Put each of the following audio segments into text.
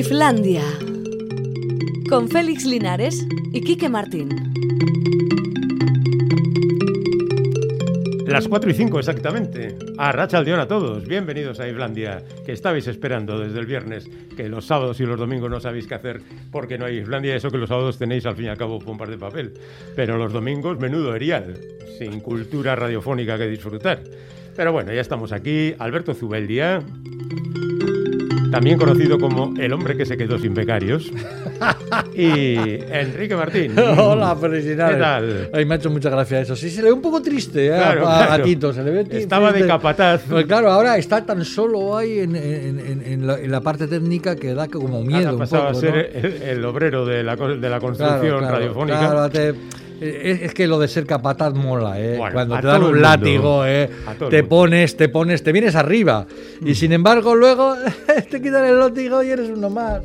Islandia. Con Félix Linares y Quique Martín. Las 4 y 5 exactamente. A Racha Aldeón a todos. Bienvenidos a Islandia, que estabais esperando desde el viernes, que los sábados y los domingos no sabéis qué hacer porque no hay Islandia, eso que los sábados tenéis al fin y al cabo pompas de papel. Pero los domingos, menudo erial, sin cultura radiofónica que disfrutar. Pero bueno, ya estamos aquí. Alberto Zubeldia, también conocido como el hombre que se quedó sin becarios. y Enrique Martín. Hola, felicidades. ¿Qué tal? Ay, me ha hecho mucha gracia eso. Sí, se le ve un poco triste ¿eh? Claro, a, a claro. Tito. Se le ve Estaba de triste. capataz. Pues claro, ahora está tan solo ahí en, en- la, en la parte técnica que da como Ahora miedo. un pasaba poco, a ser ¿no? el, el obrero de la, de la construcción claro, radiofónica. claro, te- es, es que lo de ser capataz mola, ¿eh? Bueno, Cuando te dan el un látigo, ¿eh? El Te pones, te pones, te vienes arriba. Y sin embargo, luego te quitan el látigo y eres uno más.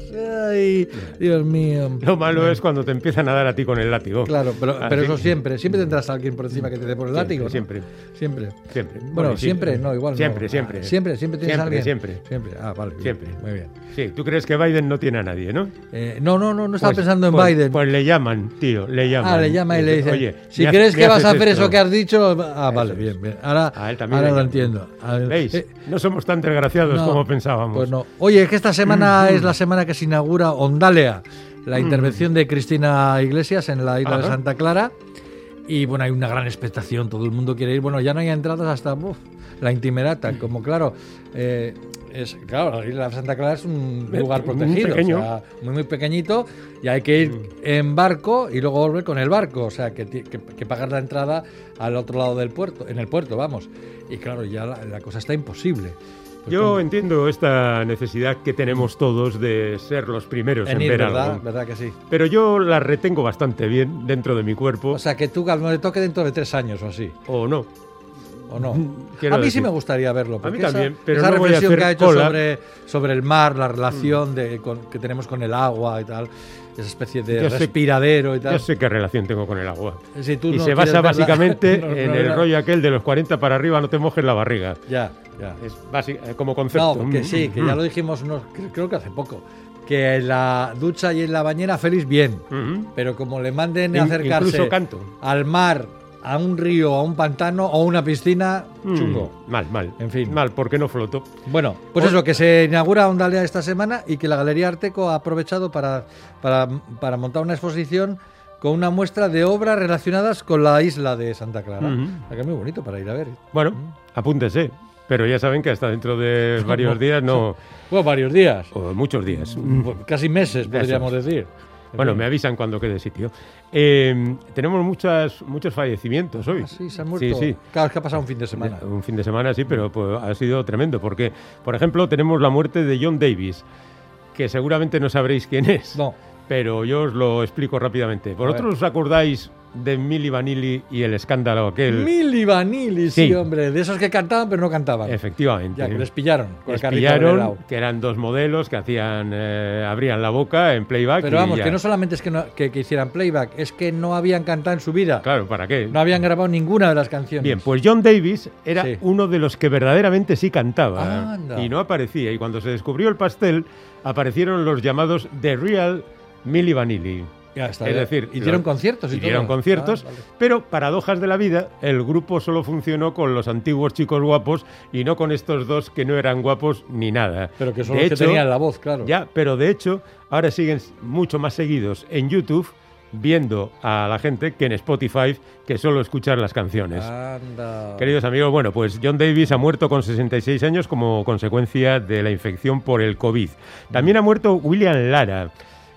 Ay, Dios mío. Lo malo es cuando te empiezan a dar a ti con el látigo. Claro, pero, pero eso siempre. Siempre tendrás a alguien por encima que te dé por el Siempre, látigo. ¿no? siempre. Siempre. Siempre. Bueno, sí, siempre, no, igual. no. Siempre, Ah, siempre. Siempre, siempre tienes Siempre, a alguien. siempre. Siempre. Ah, vale. bien, Siempre. Muy bien. Sí, tú crees que Biden no tiene a nadie, ¿no? Eh, no, no, no, no estaba Pues- pensando en pues- Biden. Pues le llaman, tío, le llaman. Ah, le llama y le dice, Oye, si crees que vas a hacer esto. eso que has dicho, ah, vale, bien, bien. Ahora, A él también ahora le lo entiendo. ¿Veis? eh, no somos tan desgraciados no, como pensábamos. Pues no. Oye, es que esta semana es la semana que se inaugura Ondalea, la intervención de Cristina Iglesias en la isla de. Santa Clara. Y bueno, hay una gran expectación, todo el mundo quiere ir. Bueno, ya no hay entradas hasta uf, la Intimerata, como claro. eh, es, claro, la isla de Santa Clara es un lugar muy protegido, pequeño. o sea, muy, muy pequeñito, y hay que ir en barco y luego volver con el barco, o sea, que, que, que pagar la entrada al otro lado del puerto, en el puerto, vamos. Y claro, ya la, la cosa está imposible. Pues Yo entiendo esta necesidad que tenemos todos de ser los primeros en, en ir, ver ¿verdad? algo. ¿Verdad que sí? Pero yo la retengo bastante bien dentro de mi cuerpo, O sea, que tú cuando te toque dentro de tres años o así, o no. ¿O no? Quiero a mí decir- sí me gustaría verlo. porque esa- también, pero esa no voy a reflexión hacer que ha hecho cola. Mm. sobre, sobre el mar, la relación de, con- que tenemos con el agua y tal, esa especie de Yo sé- respiradero y tal. Yo sé qué relación tengo con el agua. Si tú y no se basa básicamente no, en el rollo aquel de los 40 para arriba, no te mojes la barriga. Ya, ya. Es básico, eh, como concepto. No, que sí, que ya lo dijimos, unos- creo que hace poco, que en la ducha y en la bañera feliz bien, pero como le manden a acercarse canto. al mar, a un río, a un pantano o a una piscina, Mm, chungo. Mal, mal. En fin. Mal, porque no floto. Bueno, pues O- eso, que se inaugura Ondalea esta semana y que la Galería Arteco ha aprovechado para, para, para montar una exposición con una muestra de obras relacionadas con la isla de Santa Clara. Ujú. O sea que es muy bonito para ir a ver. Bueno, Mm. apúntese. Pero ya saben que hasta dentro de varios días no. Bueno, varios días, O muchos días. pues casi meses podríamos decir. En Bueno, me avisan cuando quede sitio. Eh, tenemos muchas, muchos fallecimientos hoy. Ah, sí, se han muerto. Sí, sí. Claro, es que ha pasado un fin de semana. Un fin de semana, sí, pero pues, ha sido tremendo. Porque, por ejemplo, tenemos la muerte de John Davis, que seguramente no sabréis quién es. No, Pero yo os lo explico rápidamente. ¿Vosotros os acordáis de Milli Vanilli y el escándalo aquel? Milli Vanilli, sí. Sí. hombre, de esos que cantaban pero no cantaban. Efectivamente. Ya, que les pillaron con Les el pillaron, que eran dos modelos que hacían, eh, abrían la boca en playback. Pero y vamos, ya. que no solamente es que, no- que, que hicieran playback, es que no habían cantado en su vida. Claro, ¿para qué? No habían grabado ninguna de las canciones. Bien, pues John Davis era Sí. uno de los que verdaderamente sí cantaba Anda. y no aparecía. Y cuando se descubrió el pastel, aparecieron los llamados The Real Milli Vanilli. Ya está, es decir, hicieron lo- conciertos y hicieron todo. conciertos, Ah, vale. pero paradojas de la vida, el grupo solo funcionó con los antiguos chicos guapos y no con estos dos que no eran guapos ni nada. Pero que son De los que hecho, tenían la voz, claro. Ya, pero de hecho, ahora siguen mucho más seguidos en YouTube viendo a la gente que en Spotify que solo escuchar las canciones. Anda. Queridos amigos, bueno, pues John Davis ha muerto con 66 años como consecuencia de la infección por el COVID. También ha muerto William Lara.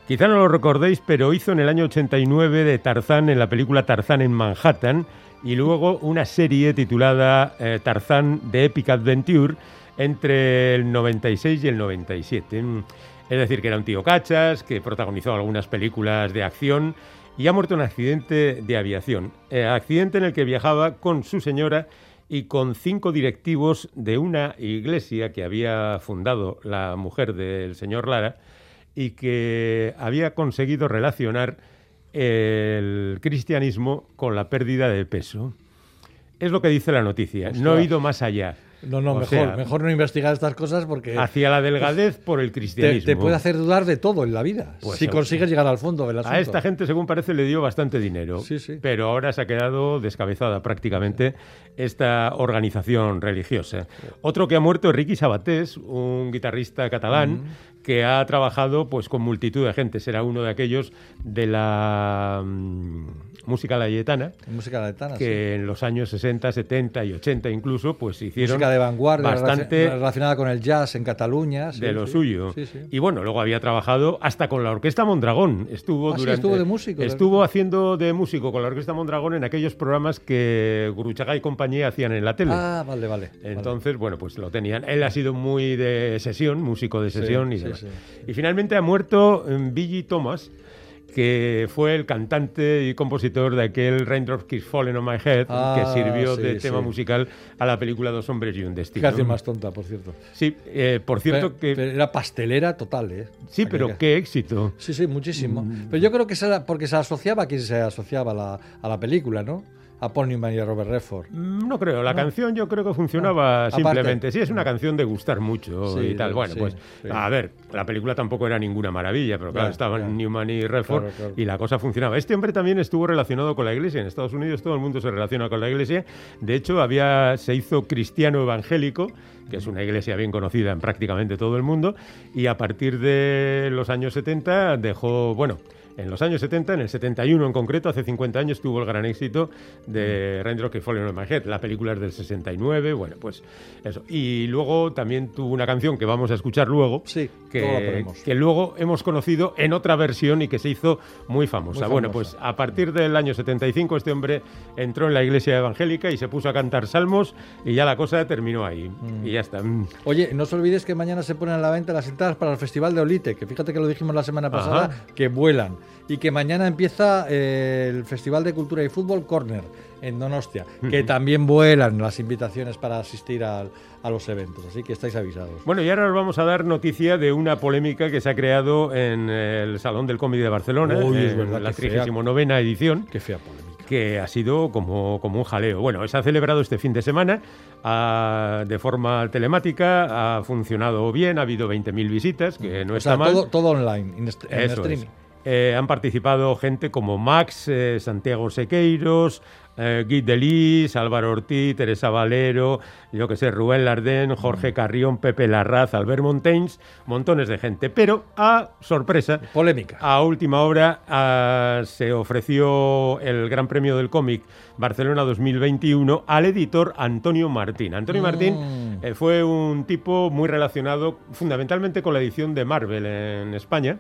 Quizá no lo recordéis, pero hizo en el año 89 de Tarzán en la película Tarzán en Manhattan y luego una serie titulada eh, Tarzán de Epic Adventure entre el 96 y el 97. Mm, Es decir, que era un tío cachas, que protagonizó algunas películas de acción y ha muerto en un accidente de aviación. Eh, accidente en el que viajaba con su señora y con cinco directivos de una iglesia que había fundado la mujer del señor Lara y que había conseguido relacionar el cristianismo con la pérdida de peso. Es lo que dice la noticia. No he ido más allá. No, no, O mejor, sea, mejor no investigar estas cosas porque Hacia la delgadez por el cristianismo. te puede hacer dudar de todo en la vida. Pues si seguro. consigues llegar al fondo del asunto. A esta gente, según parece, le dio bastante dinero. Sí, sí. Pero ahora se ha quedado descabezada prácticamente esta organización religiosa. Otro que ha muerto es Ricky Sabatés, un guitarrista catalán que ha trabajado pues con multitud de gente. Será uno de aquellos de la mm, música layetana Música latana, sí. que en los años 60, 70 y 80 incluso pues hicieron Música de vanguardia bastante relaci- relacionada con el jazz en Cataluña. sí, de lo sí. suyo. Sí, sí. Y bueno, luego había trabajado hasta con la Orquesta Mondragón. Estuvo Ah, durante, estuvo de músico, Estuvo haciendo de músico con la Orquesta Mondragón en aquellos programas que Guruchaga y compañía hacían en la tele. Ah, vale, vale. vale. Entonces, bueno, pues lo tenían. Él ha sido muy de sesión, músico de sesión y demás. Sí. Y finalmente ha muerto mm, Billy Thomas, que fue el cantante y compositor de aquel Raindrops Keep Falling on My Head, Ah, que sirvió sí, de sí. tema musical a la película Dos hombres y un destino. canción más tonta, por cierto. Sí, eh, por cierto Pero- que... pero era pastelera total, ¿eh? sí, pero qué éxito. Sí, sí, muchísimo. Mm. Pero yo creo que era porque se asociaba a quien se asociaba a la, a la película, ¿no? A Paul Newman y a Robert Redford. Mm, No creo, la canción yo creo que funcionaba simplemente. Sí, es una canción de gustar mucho Sí, y tal. Bueno, sí, pues sí. a ver, la película tampoco era ninguna maravilla, pero claro, estaban. Newman y Redford claro. y la cosa funcionaba. Este hombre también estuvo relacionado con la iglesia. En Estados Unidos todo el mundo se relaciona con la iglesia. De hecho, había se hizo cristiano evangélico que es una iglesia bien conocida en prácticamente todo el mundo, y a partir de los años 70 dejó, bueno, en los años 70, en el 71 en concreto, hace 50 años, tuvo el gran éxito de Raindrop que Fallen on My Head. La película es del 69, bueno, pues eso. Y luego también tuvo una canción que vamos a escuchar luego, Sí, que, luego hemos conocido en otra versión y que se hizo muy famosa. Muy Bueno, famosa. pues a partir del año 75 este hombre entró en la iglesia evangélica y se puso a cantar salmos y ya la cosa terminó ahí. Y ya está. Mm. Oye, no os olvidéis que mañana se ponen a la venta las entradas para el Festival de Olite, que fíjate que lo dijimos la semana pasada, Ajá. que vuelan. Y que mañana empieza eh, el Festival de Cultura y Fútbol Corner en Donostia, que también vuelan las invitaciones para asistir a los eventos. Así que estáis avisados. Bueno, y ahora os vamos a dar noticia de una polémica que se ha creado en el Salón del Cómic de Barcelona, Uy, es en verdad, la qué fea. 39 edición. Qué fea polémica. que ha sido como, como un jaleo. Bueno, se ha celebrado este fin de semana ah, de forma telemática, ha funcionado bien, ha habido 20.000 visitas, que no o está sea, mal. todo, todo online, en, en es. Eh, han participado gente como Max, eh, Santiago Sequeiros, eh, Guy Delis, Álvaro Ortiz, Teresa Valero, yo que sé, Rubén Lardén, Jorge Carrión, Pepe Larraz, Albert Montaigne, montones de gente. Pero, a sorpresa, Polémica. a última hora ah, se ofreció el Gran Premio del Cómic Barcelona 2021 al editor Antonio Martín. Antonio Mm. Martín eh, fue un tipo muy relacionado fundamentalmente con la edición de Marvel en España,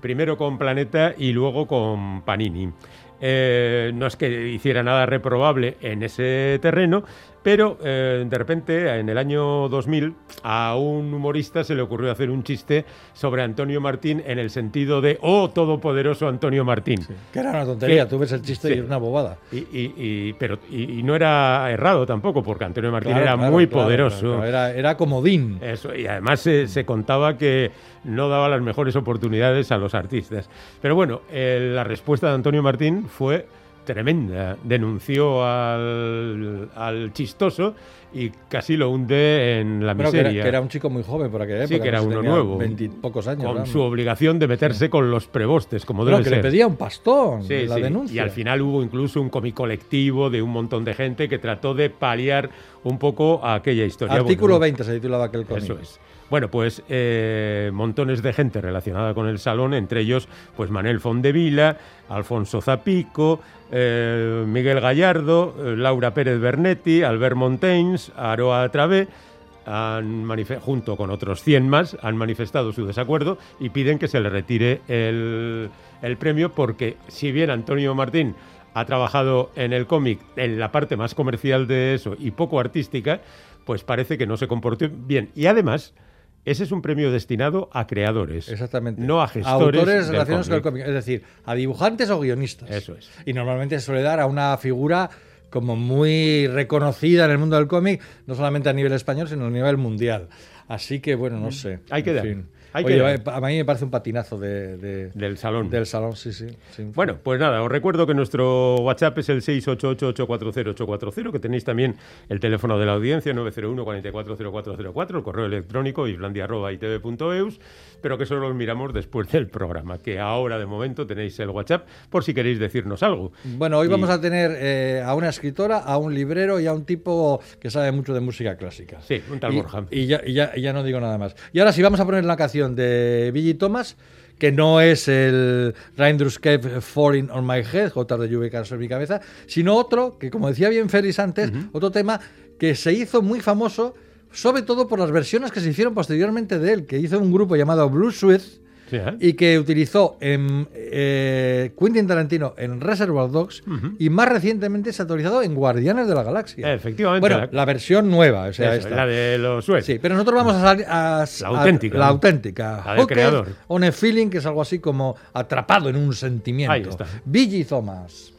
primero con Planeta y luego con Panini. Eh, no es que hiciera nada reprobable en ese terreno, pero eh, de repente en el año 2000 a un humorista se le ocurrió hacer un chiste sobre Antonio Martín en el sentido de ¡Oh, todopoderoso Antonio Martín! Que era una tontería, tú ves el chiste Sí. y es una bobada. Y, y- y- pero, y, y no era errado tampoco, porque Antonio Martín Claro, era claro, muy claro, poderoso. Era, era comodín. Eso, y además se, se contaba que no daba las mejores oportunidades a los artistas. Pero bueno, eh, la respuesta de Antonio Martín fue tremenda. Denunció al, al chistoso y casi lo hunde en la Bueno, que era, miseria. que era un chico muy joven por aquella época. Sí, que era no uno nuevo. Veintipocos años. con vamos. su obligación de meterse con los prebostes, como debe que ser. le pedía un pastón Sí, la sí. denuncia. Y al final hubo incluso un cómic colectivo de un montón de gente que trató de paliar un poco a aquella historia. Artículo Bueno, 20 se titulaba aquel cómic. Eso es. Bueno, pues eh, montones de gente relacionada con el salón, entre ellos pues Manel Fondevila, Alfonso Zapico, eh, Miguel Gallardo, eh, Laura Pérez Bernetti, Albert Montaigne, Aroa Travé, han junto con otros 100 más, han manifestado su desacuerdo y piden que se le retire el, el premio porque si bien Antonio Martín ha trabajado en el cómic en la parte más comercial de eso y poco artística, pues parece que no se comportó bien. Y además, ese es un premio destinado a creadores. Exactamente. No a gestores. Autores del relacionados con el cómic. cómic. Es decir, a dibujantes o guionistas. Eso es. Y normalmente se suele dar a una figura como muy reconocida en el mundo del cómic, no solamente a nivel español, sino a nivel mundial. Así que, bueno, no sé. Hay que En dar. fin. Oye, a mí me parece un patinazo de, de- Del salón. del salón, sí, sí. sí. Bueno, pues nada, os recuerdo que nuestro WhatsApp es el 688-840-840, que tenéis también el teléfono de la audiencia, 901-440404, el correo electrónico islandia.itv.eus, pero que solo os miramos después del programa, que ahora de momento tenéis el WhatsApp por si queréis decirnos algo. Bueno, hoy Y- vamos a tener eh, a una escritora, a un librero y a un tipo que sabe mucho de música clásica. Sí, un tal y, Borja. Y ya, y ya- y ya no digo nada más. Y ahora sí, vamos a poner la canción de Billy Thomas, que no es el Raindrops Kept Falling on My Head, gotas de lluvia caen sobre mi cabeza, sino otro, que como decía bien Félix antes, otro tema que se hizo muy famoso, sobre todo por las versiones que se hicieron posteriormente de él, que hizo un grupo llamado Blue Sweat, Sí, ¿eh? y que utilizó en eh, Quentin Tarantino en Reservoir Dogs y más recientemente se ha actualizado en Guardianes de la Galaxia. Efectivamente, Bueno, la- la, versión nueva, o sea, Eso, esta. la de los suecos. Sí, pero nosotros vamos a salir a, La a- auténtica, la ¿no? auténtica. La del creador. On a feeling, que es algo así como atrapado en un sentimiento. Ahí está. Billy Thomas.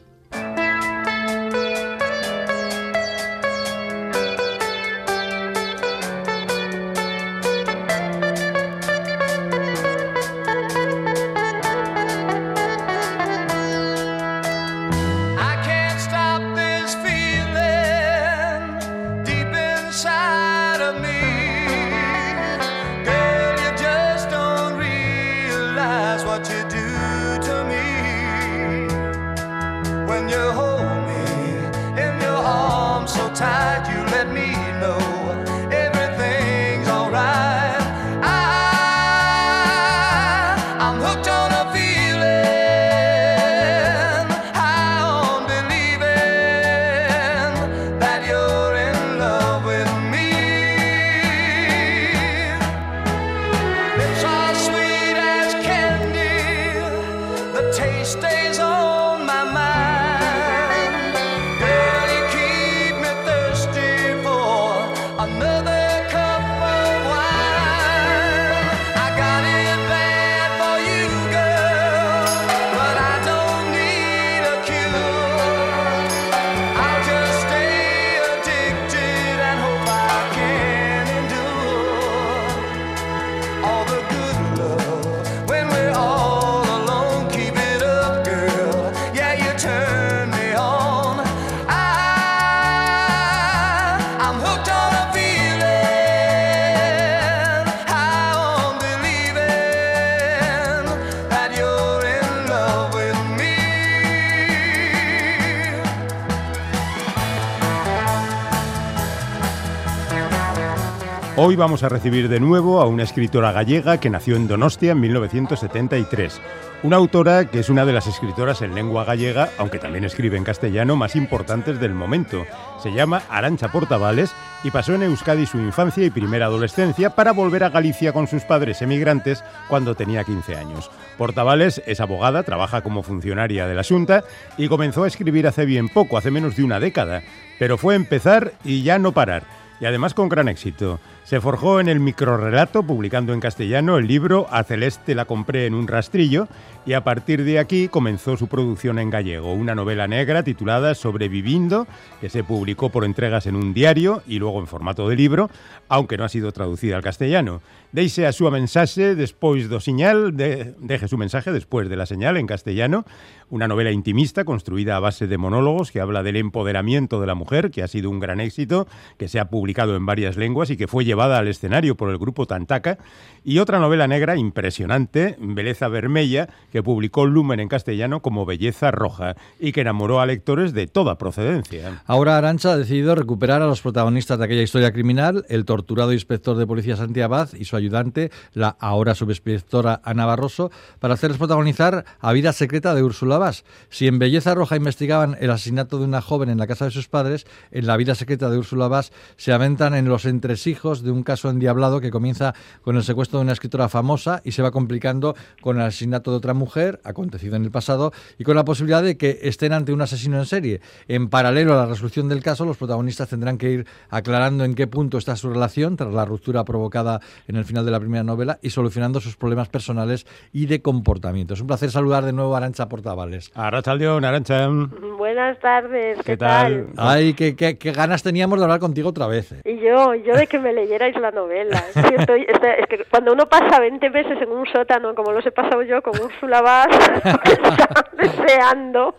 Hoy vamos a recibir de nuevo a una escritora gallega que nació en Donostia en 1973. Una autora que es una de las escritoras en lengua gallega, aunque también escribe en castellano, más importantes del momento. Se llama Arancha Portavales y pasó en Euskadi su infancia y primera adolescencia para volver a Galicia con sus padres emigrantes cuando tenía 15 años. Portavales es abogada, trabaja como funcionaria de la Junta y comenzó a escribir hace bien poco, hace menos de una década. Pero fue empezar y ya no parar y además con gran éxito. Se forjó en el microrrelato, publicando en castellano el libro A Celeste la compré en un rastrillo, y a partir de aquí comenzó su producción en gallego, una novela negra titulada Sobrevivindo, que se publicó por entregas en un diario y luego en formato de libro, aunque no ha sido traducida al castellano. Deixe a súa mensaxe despois do señal, de, deje su mensaje después de la señal en castellano, una novela intimista construida a base de monólogos que habla del empoderamiento de la mujer, que ha sido un gran éxito, que se ha publicado en varias lenguas y que fue llevada al escenario por el grupo Tantaca, y otra novela negra impresionante, Beleza Vermella, que publicó Lumen en castellano como Belleza Roja y que enamoró a lectores de toda procedencia. Ahora Arancha ha decidido recuperar a los protagonistas de aquella historia criminal, el torturado inspector de policía Santi Abad y su ayudante, la ahora subinspectora Ana Barroso, para hacerles protagonizar a Vida Secreta de Úrsula Vaz. Si en Belleza Roja investigaban el asesinato de una joven en la casa de sus padres, en La Vida Secreta de Úrsula Vaz se aventan en los entresijos de un caso endiablado que comienza con el secuestro de una escritora famosa y se va complicando con el asesinato de otra mujer, acontecido en el pasado, y con la posibilidad de que estén ante un asesino en serie. En paralelo a la resolución del caso, los protagonistas tendrán que ir aclarando en qué punto está su relación tras la ruptura provocada en el final de la primera novela y solucionando sus problemas personales y de comportamiento. Es un placer saludar de nuevo a Arancha Portavales. Arrachaldeón, Arancha. Buenas tardes, ¿qué, ¿Qué tal? Ay, qué, qué- qué ganas teníamos de hablar contigo otra vez. parece? Y yo, yo de que me leyerais la novela. Es que, estoy- es que cuando uno pasa 20 meses en un sótano, como los he pasado yo con Úrsula Vaz, está deseando,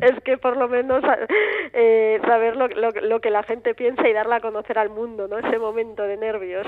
es que por lo menos eh, saber lo, lo- lo que la gente piensa y darla a conocer al mundo, ¿no? Ese momento de nervios.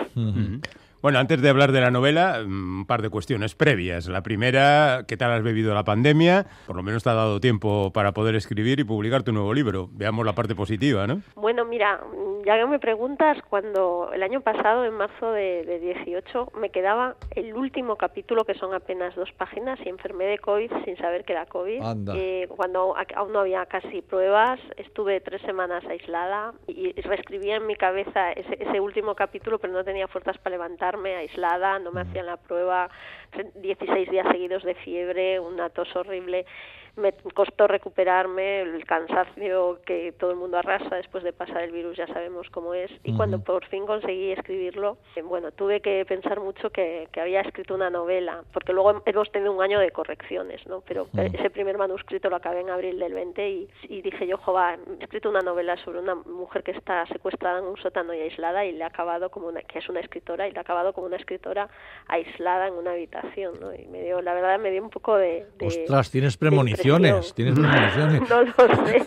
Bueno, antes de hablar de la novela, mm, un par de cuestiones previas. La primera, ¿qué tal has bebido la pandemia? Por lo menos te ha dado tiempo para poder escribir y publicar tu nuevo libro. Veamos la parte positiva, ¿no? Bueno, mira, ya que me preguntas, cuando el año pasado, en marzo de, de 18, me quedaba el último capítulo, que son apenas dos páginas, y enfermé de COVID sin saber que era COVID. Anda. Eh, cuando a- aún no había casi pruebas, estuve tres semanas aislada y, y reescribía en mi cabeza ese, ese último capítulo, pero no tenía fuerzas para levantarme, aislada, no me hacían la prueba, 16 días seguidos de fiebre, una tos horrible. Me costó recuperarme, el cansancio que todo el mundo arrasa después de pasar el virus, ya sabemos cómo es. Y cuando por fin conseguí escribirlo, eh, bueno, tuve que pensar mucho que, que había escrito una novela, porque luego hemos tenido un año de correcciones, ¿no? Pero ese primer manuscrito lo acabé en abril del 20 y, y dije yo, jova, he escrito una novela sobre una mujer que está secuestrada en un sótano y aislada y le ha acabado como una, que es una escritora, y le ha acabado como una escritora aislada en una habitación, ¿no? Y me dio, la verdad, me dio un poco de... de Ostras, tienes de No lo sé.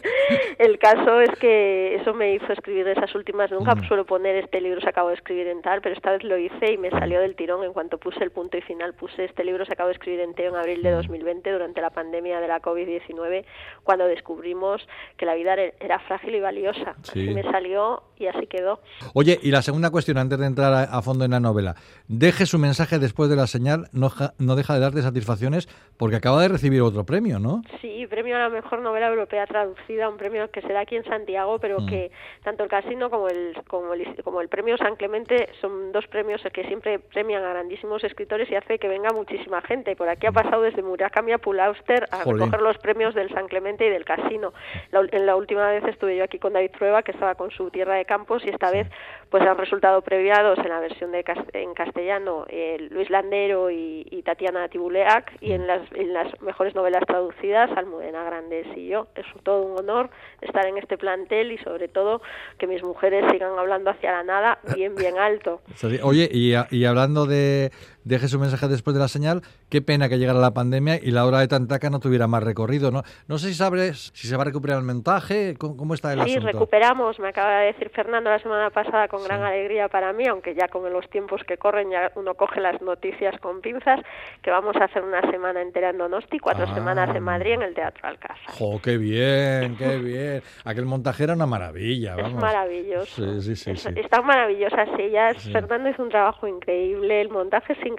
El caso es que eso me hizo escribir esas últimas. Nunca suelo poner este libro se acabó de escribir en tal, pero esta vez lo hice y me salió del tirón. En cuanto puse el punto y final, puse este libro se acabó de escribir entero en abril de 2020, durante la pandemia de la COVID-19, cuando descubrimos que la vida era- frágil y valiosa. Sí. Así me salió y así quedó. Oye, y la segunda cuestión, antes de entrar a, a fondo en la novela. Deje su mensaje después de la señal, no, no deja de darte satisfacciones porque acaba de recibir otro premio, ¿no? Sí, premio a la mejor novela europea traducida, un premio que será aquí en Santiago, pero que tanto el Casino como el, como el como el premio San Clemente son dos premios que siempre premian a grandísimos escritores y hace que venga muchísima gente. Por aquí ha pasado desde Murakami a Pulauster a Jolín. recoger los premios del San Clemente y del Casino. La, en la última vez estuve yo aquí con David Prueba, que estaba con su Tierra de Campos, y esta vez pues han resultado premiados en la versión de cas- en castellano eh, Luis Landero y, y Tatiana Tibuleac, y en las, en las mejores novelas traducidas Almudena Grandes y yo. Es todo un honor estar en este plantel y sobre todo que mis mujeres sigan hablando hacia la nada bien, bien alto. Oye, y, a- y hablando de deje su mensaje después de la señal, qué pena que llegara la pandemia y la hora de Tantaca no tuviera más recorrido, ¿no? No sé si sabes si se va a recuperar el montaje, ¿cómo, cómo está el Sí, asunto? recuperamos, me acaba de decir Fernando la semana pasada con gran alegría para mí, aunque ya con los tiempos que corren ya uno coge las noticias con pinzas, que vamos a hacer una semana entera en Donosti, cuatro Ah. semanas en Madrid en el Teatro Alcázar. ¡Jo, qué bien, qué bien! Aquel montaje era una maravilla, Es maravilloso. Sí, sí, sí, Es- sí. Están maravillosas ellas. Fernando hizo un trabajo increíble, el montaje es increíble,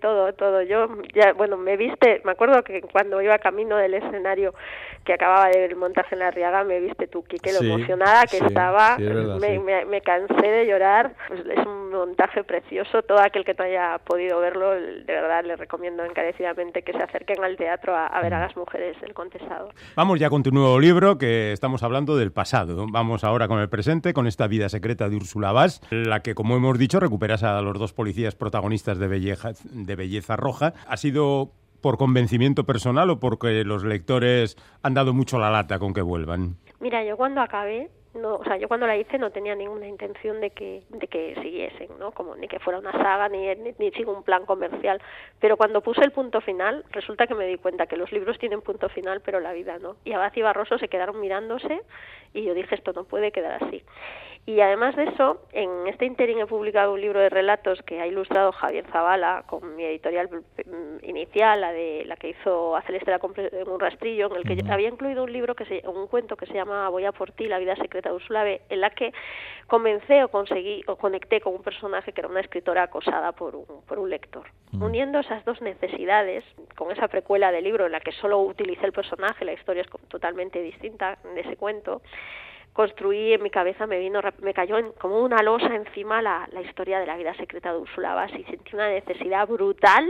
todo, todo. Yo, ya, bueno, me viste, me acuerdo que cuando iba camino del escenario que acababa de ver el montaje en la Riaga, me viste tú, Quique, lo Sí, emocionada que sí, estaba. sí, es verdad, me, sí. me- me cansé de llorar. Pues es un montaje precioso. Todo aquel que no haya podido verlo, de verdad, le recomiendo encarecidamente que se acerquen al teatro a, a ver Mm. a las mujeres del contestado. Vamos ya con tu nuevo libro, que estamos hablando del pasado. Vamos ahora con el presente, con esta vida secreta de Úrsula Vaz, la que, como hemos dicho, recuperas a los dos policías protagonistas de Belleza, de Belleza Roja. ¿Ha sido por convencimiento personal o porque los lectores han dado mucho la lata con que vuelvan? Mira, yo cuando acabé, no, o sea, yo cuando la hice no tenía ninguna intención de que, de que siguiesen, ¿no? Como ni que fuera una saga ni, ni, ni un plan comercial. Pero cuando puse el punto final, resulta que me di cuenta que los libros tienen punto final, pero la vida no. Y Abad y Barroso se quedaron mirándose y yo dije, esto no puede quedar así. Y además de eso, en este interín he publicado un libro de relatos que ha ilustrado Javier Zavala con mi editorial mm, inicial, la de la que hizo a Celeste la en un rastrillo, en el que había incluido un libro que se, un cuento que se llama Voy a por ti, la vida secreta de Úrsula B, en la que comencé o conseguí o conecté con un personaje que era una escritora acosada por un, por un lector. Uniendo esas dos necesidades, con esa precuela del libro en la que solo utilicé el personaje, la historia es totalmente distinta de ese cuento, construí en mi cabeza, me vino, me cayó en- como una losa encima la, la historia de la vida secreta de Úrsula Bass y sentí una necesidad brutal,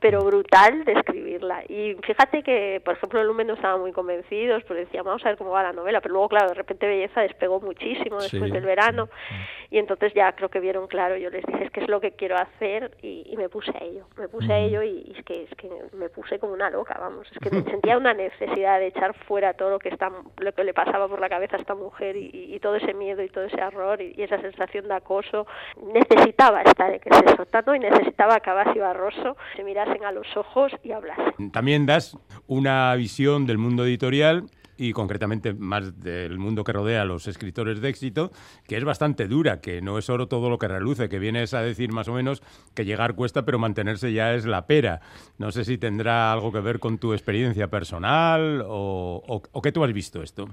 pero brutal de escribirla. Y fíjate que, por ejemplo, el Lumen no estaba muy convencidos, porque decían, vamos a ver cómo va la novela, pero luego, claro, de repente Belleza despegó muchísimo después Sí. del verano y entonces ya creo que vieron claro, yo les dije, es que es lo que quiero hacer y, y me puse a ello, me puse a ello y, y es, que, es que me puse como una loca, vamos, es que me sentía una necesidad de echar fuera todo lo que, está, lo que le pasaba por la cabeza a esta mujer y, todo ese miedo y todo ese horror y, esa sensación de acoso. Necesitaba estar en ese sótano y necesitaba que Abbas y Barroso se mirasen a los ojos y hablasen. También das una visión del mundo editorial y concretamente más del mundo que rodea a los escritores de éxito, que es bastante dura, que no es oro todo lo que reluce, que vienes a decir más o menos que llegar cuesta, pero mantenerse ya es la pera. No sé si tendrá algo que ver con tu experiencia personal o, o qué tú has visto esto.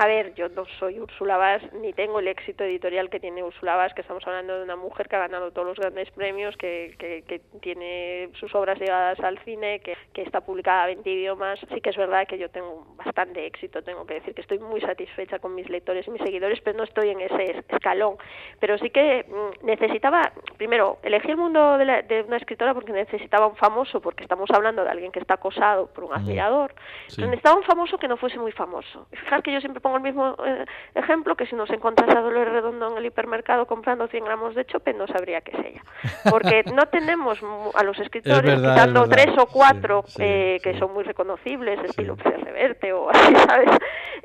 A ver, yo no soy Úrsula Vaz, ni tengo el éxito editorial que tiene Úrsula Vaz, que estamos hablando de una mujer que ha ganado todos los grandes premios, que, que, que tiene sus obras llegadas al cine, que, que está publicada a 20 idiomas. Sí que es verdad que yo tengo bastante éxito, tengo que decir que estoy muy satisfecha con mis lectores y mis seguidores, pero no estoy en ese es- escalón. Pero sí que mm, necesitaba, primero, elegí el mundo de, la- de una escritora porque necesitaba un famoso, porque estamos hablando de alguien que está acosado por un admirador. Sí. Pero necesitaba un famoso que no fuese muy famoso. Fijaos que yo siempre pongo el mismo eh, ejemplo, que si nos encontrase a Dolores Redondo en el hipermercado comprando 100 gramos de chope, no sabría qué es ella. Porque no tenemos a los escritores, verdad, quitando es verdad. tres o cuatro Sí, sí, eh, que sí. son muy reconocibles, estilo Pérez Reverte o así, ¿sabes?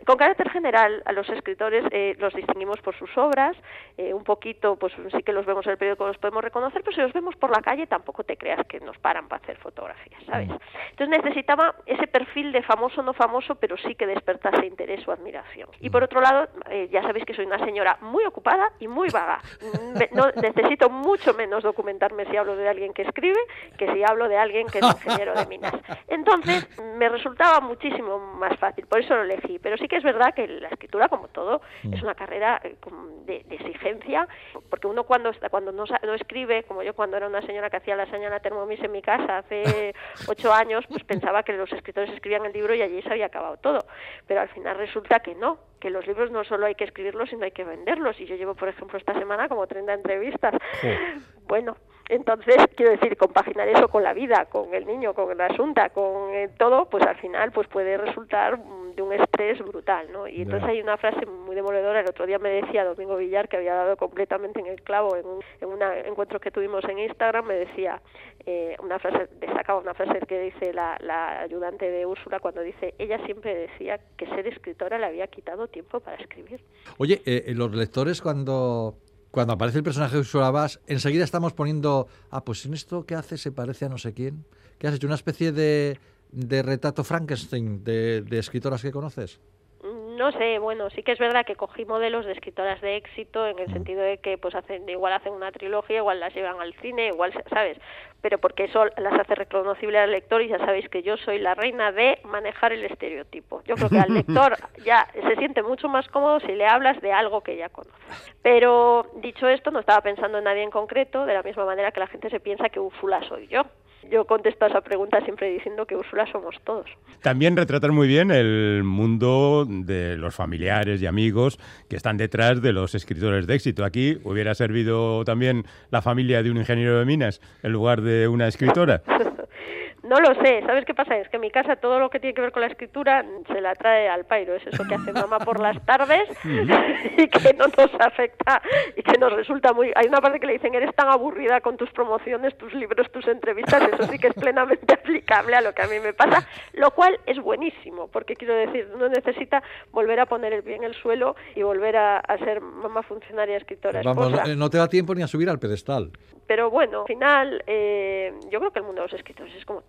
Con carácter general, a los escritores eh, los distinguimos por sus obras, eh, un poquito, pues sí que los vemos en el periódico, los podemos reconocer, pero si los vemos por la calle tampoco te creas que nos paran para hacer fotografías, ¿sabes? Entonces necesitaba ese perfil de famoso no famoso, pero sí que despertase interés o admiración. Y por otro lado, eh, ya sabéis que soy una señora muy ocupada y muy vaga. Me- No, necesito mucho menos documentarme si hablo de alguien que escribe que si hablo de alguien que es ingeniero de minas. Entonces, me resultaba muchísimo más fácil, por eso lo elegí. Pero sí que es verdad que la escritura, como todo, es una carrera eh, de, de exigencia, porque uno cuando está, cuando no, no escribe, como yo cuando era una señora que hacía la Thermomix en mi casa hace ocho años, pues pensaba que los escritores escribían el libro y allí se había acabado todo. Pero al final resulta que no, que los libros no solo hay que escribirlos, sino hay que venderlos. Y yo llevo, por ejemplo, esta semana como 30 entrevistas. Bueno, entonces, quiero decir, compaginar eso con la vida, con el niño, con la asunta, con eh, todo, pues al final pues puede resultar mm, de un estrés brutal, ¿no? Y entonces hay una frase muy demoledora, el otro día me decía Domingo Villar, que había dado completamente en el clavo en un, en un encuentro que tuvimos en Instagram, me decía eh, una frase, destacaba una frase que dice la, la ayudante de Úrsula cuando dice, ella siempre decía que ser escritora le había quitado tiempo para escribir. Oye, eh, eh, los lectores cuando, cuando aparece el personaje de Ursula Bass, enseguida estamos poniendo, ah, pues en esto que hace se parece a no sé quién. ¿Qué has hecho? ¿Una especie de, de retrato Frankenstein de, de escritoras que conoces? No sé, bueno, sí que es verdad que cogí modelos de escritoras de éxito en el Mm. sentido de que pues hacen igual hacen una trilogía, igual las llevan al cine, igual, ¿sabes? Pero porque eso las hace reconocible al lector y ya sabéis que yo soy la reina de manejar el estereotipo. Yo creo que al lector ya se siente mucho más cómodo si le hablas de algo que ya conoce. Pero dicho esto, no estaba pensando en nadie en concreto, de la misma manera que la gente se piensa que Úrsula soy yo. Yo contesto a esa pregunta siempre diciendo que Úrsula somos todos. También retratar muy bien el mundo de los familiares y amigos que están detrás de los escritores de éxito. Aquí hubiera servido también la familia de un ingeniero de minas en lugar de una escritora. No lo sé, ¿sabes qué pasa? Es que en mi casa todo lo que tiene que ver con la escritura se la trae al pairo, es eso que hace mamá por las tardes y que no nos afecta y que nos resulta muy... Hay una parte que le dicen, eres tan aburrida con tus promociones, tus libros, tus entrevistas, eso sí que es plenamente aplicable a lo que a mí me pasa, lo cual es buenísimo, porque quiero decir, uno necesita volver a poner el pie en el suelo y volver a, a ser mamá funcionaria, escritora, Vamos, esposa. eh, no te da tiempo ni a subir al pedestal. Pero bueno, al final, eh, yo creo que el mundo de los escritores es como